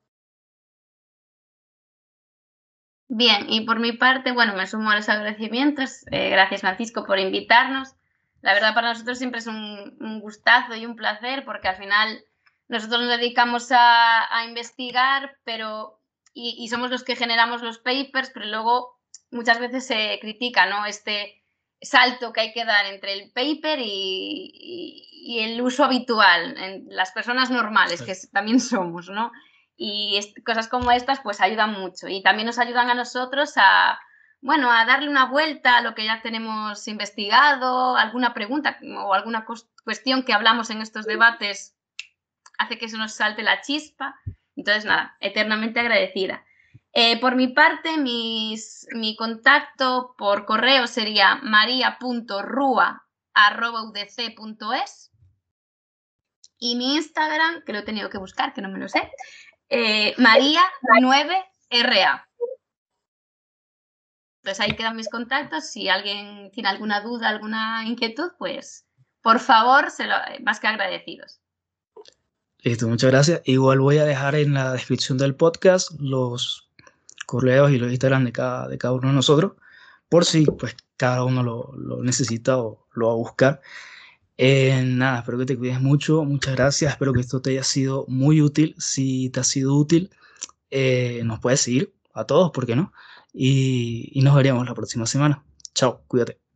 Bien, y por mi parte, bueno, me sumo a los agradecimientos. Eh, gracias, Francisco, por invitarnos. La verdad, para nosotros siempre es un, gustazo y un placer porque al final nosotros nos dedicamos a, investigar, pero y, somos los que generamos los papers, pero luego muchas veces se critica, ¿no? Este salto que hay que dar entre el paper y, y el uso habitual en las personas normales, que también somos, ¿no? Y cosas como estas pues ayudan mucho y también nos ayudan a nosotros a, bueno, a darle una vuelta a lo que ya tenemos investigado, alguna pregunta o alguna cuestión que hablamos en estos debates hace que se nos salte la chispa. Entonces, nada, eternamente agradecida. Eh, por mi parte, mi contacto por correo sería maria.rua.udc.es y mi Instagram, que lo he tenido que buscar, que no me lo sé, eh, María9RA. Entonces ahí quedan mis contactos. Si alguien tiene alguna duda, alguna inquietud, pues por favor, se lo, más que agradecidos. Listo, muchas gracias. Igual voy a dejar en la descripción del podcast los correos y los Instagram de cada, de cada uno de nosotros, por si pues cada uno lo, lo necesita o lo va a buscar. Eh, nada, espero que te cuides mucho. Muchas gracias. Espero que esto te haya sido muy útil. Si te ha sido útil, eh, nos puedes seguir a todos, ¿por qué no? Y, y nos veremos la próxima semana. Chao, cuídate.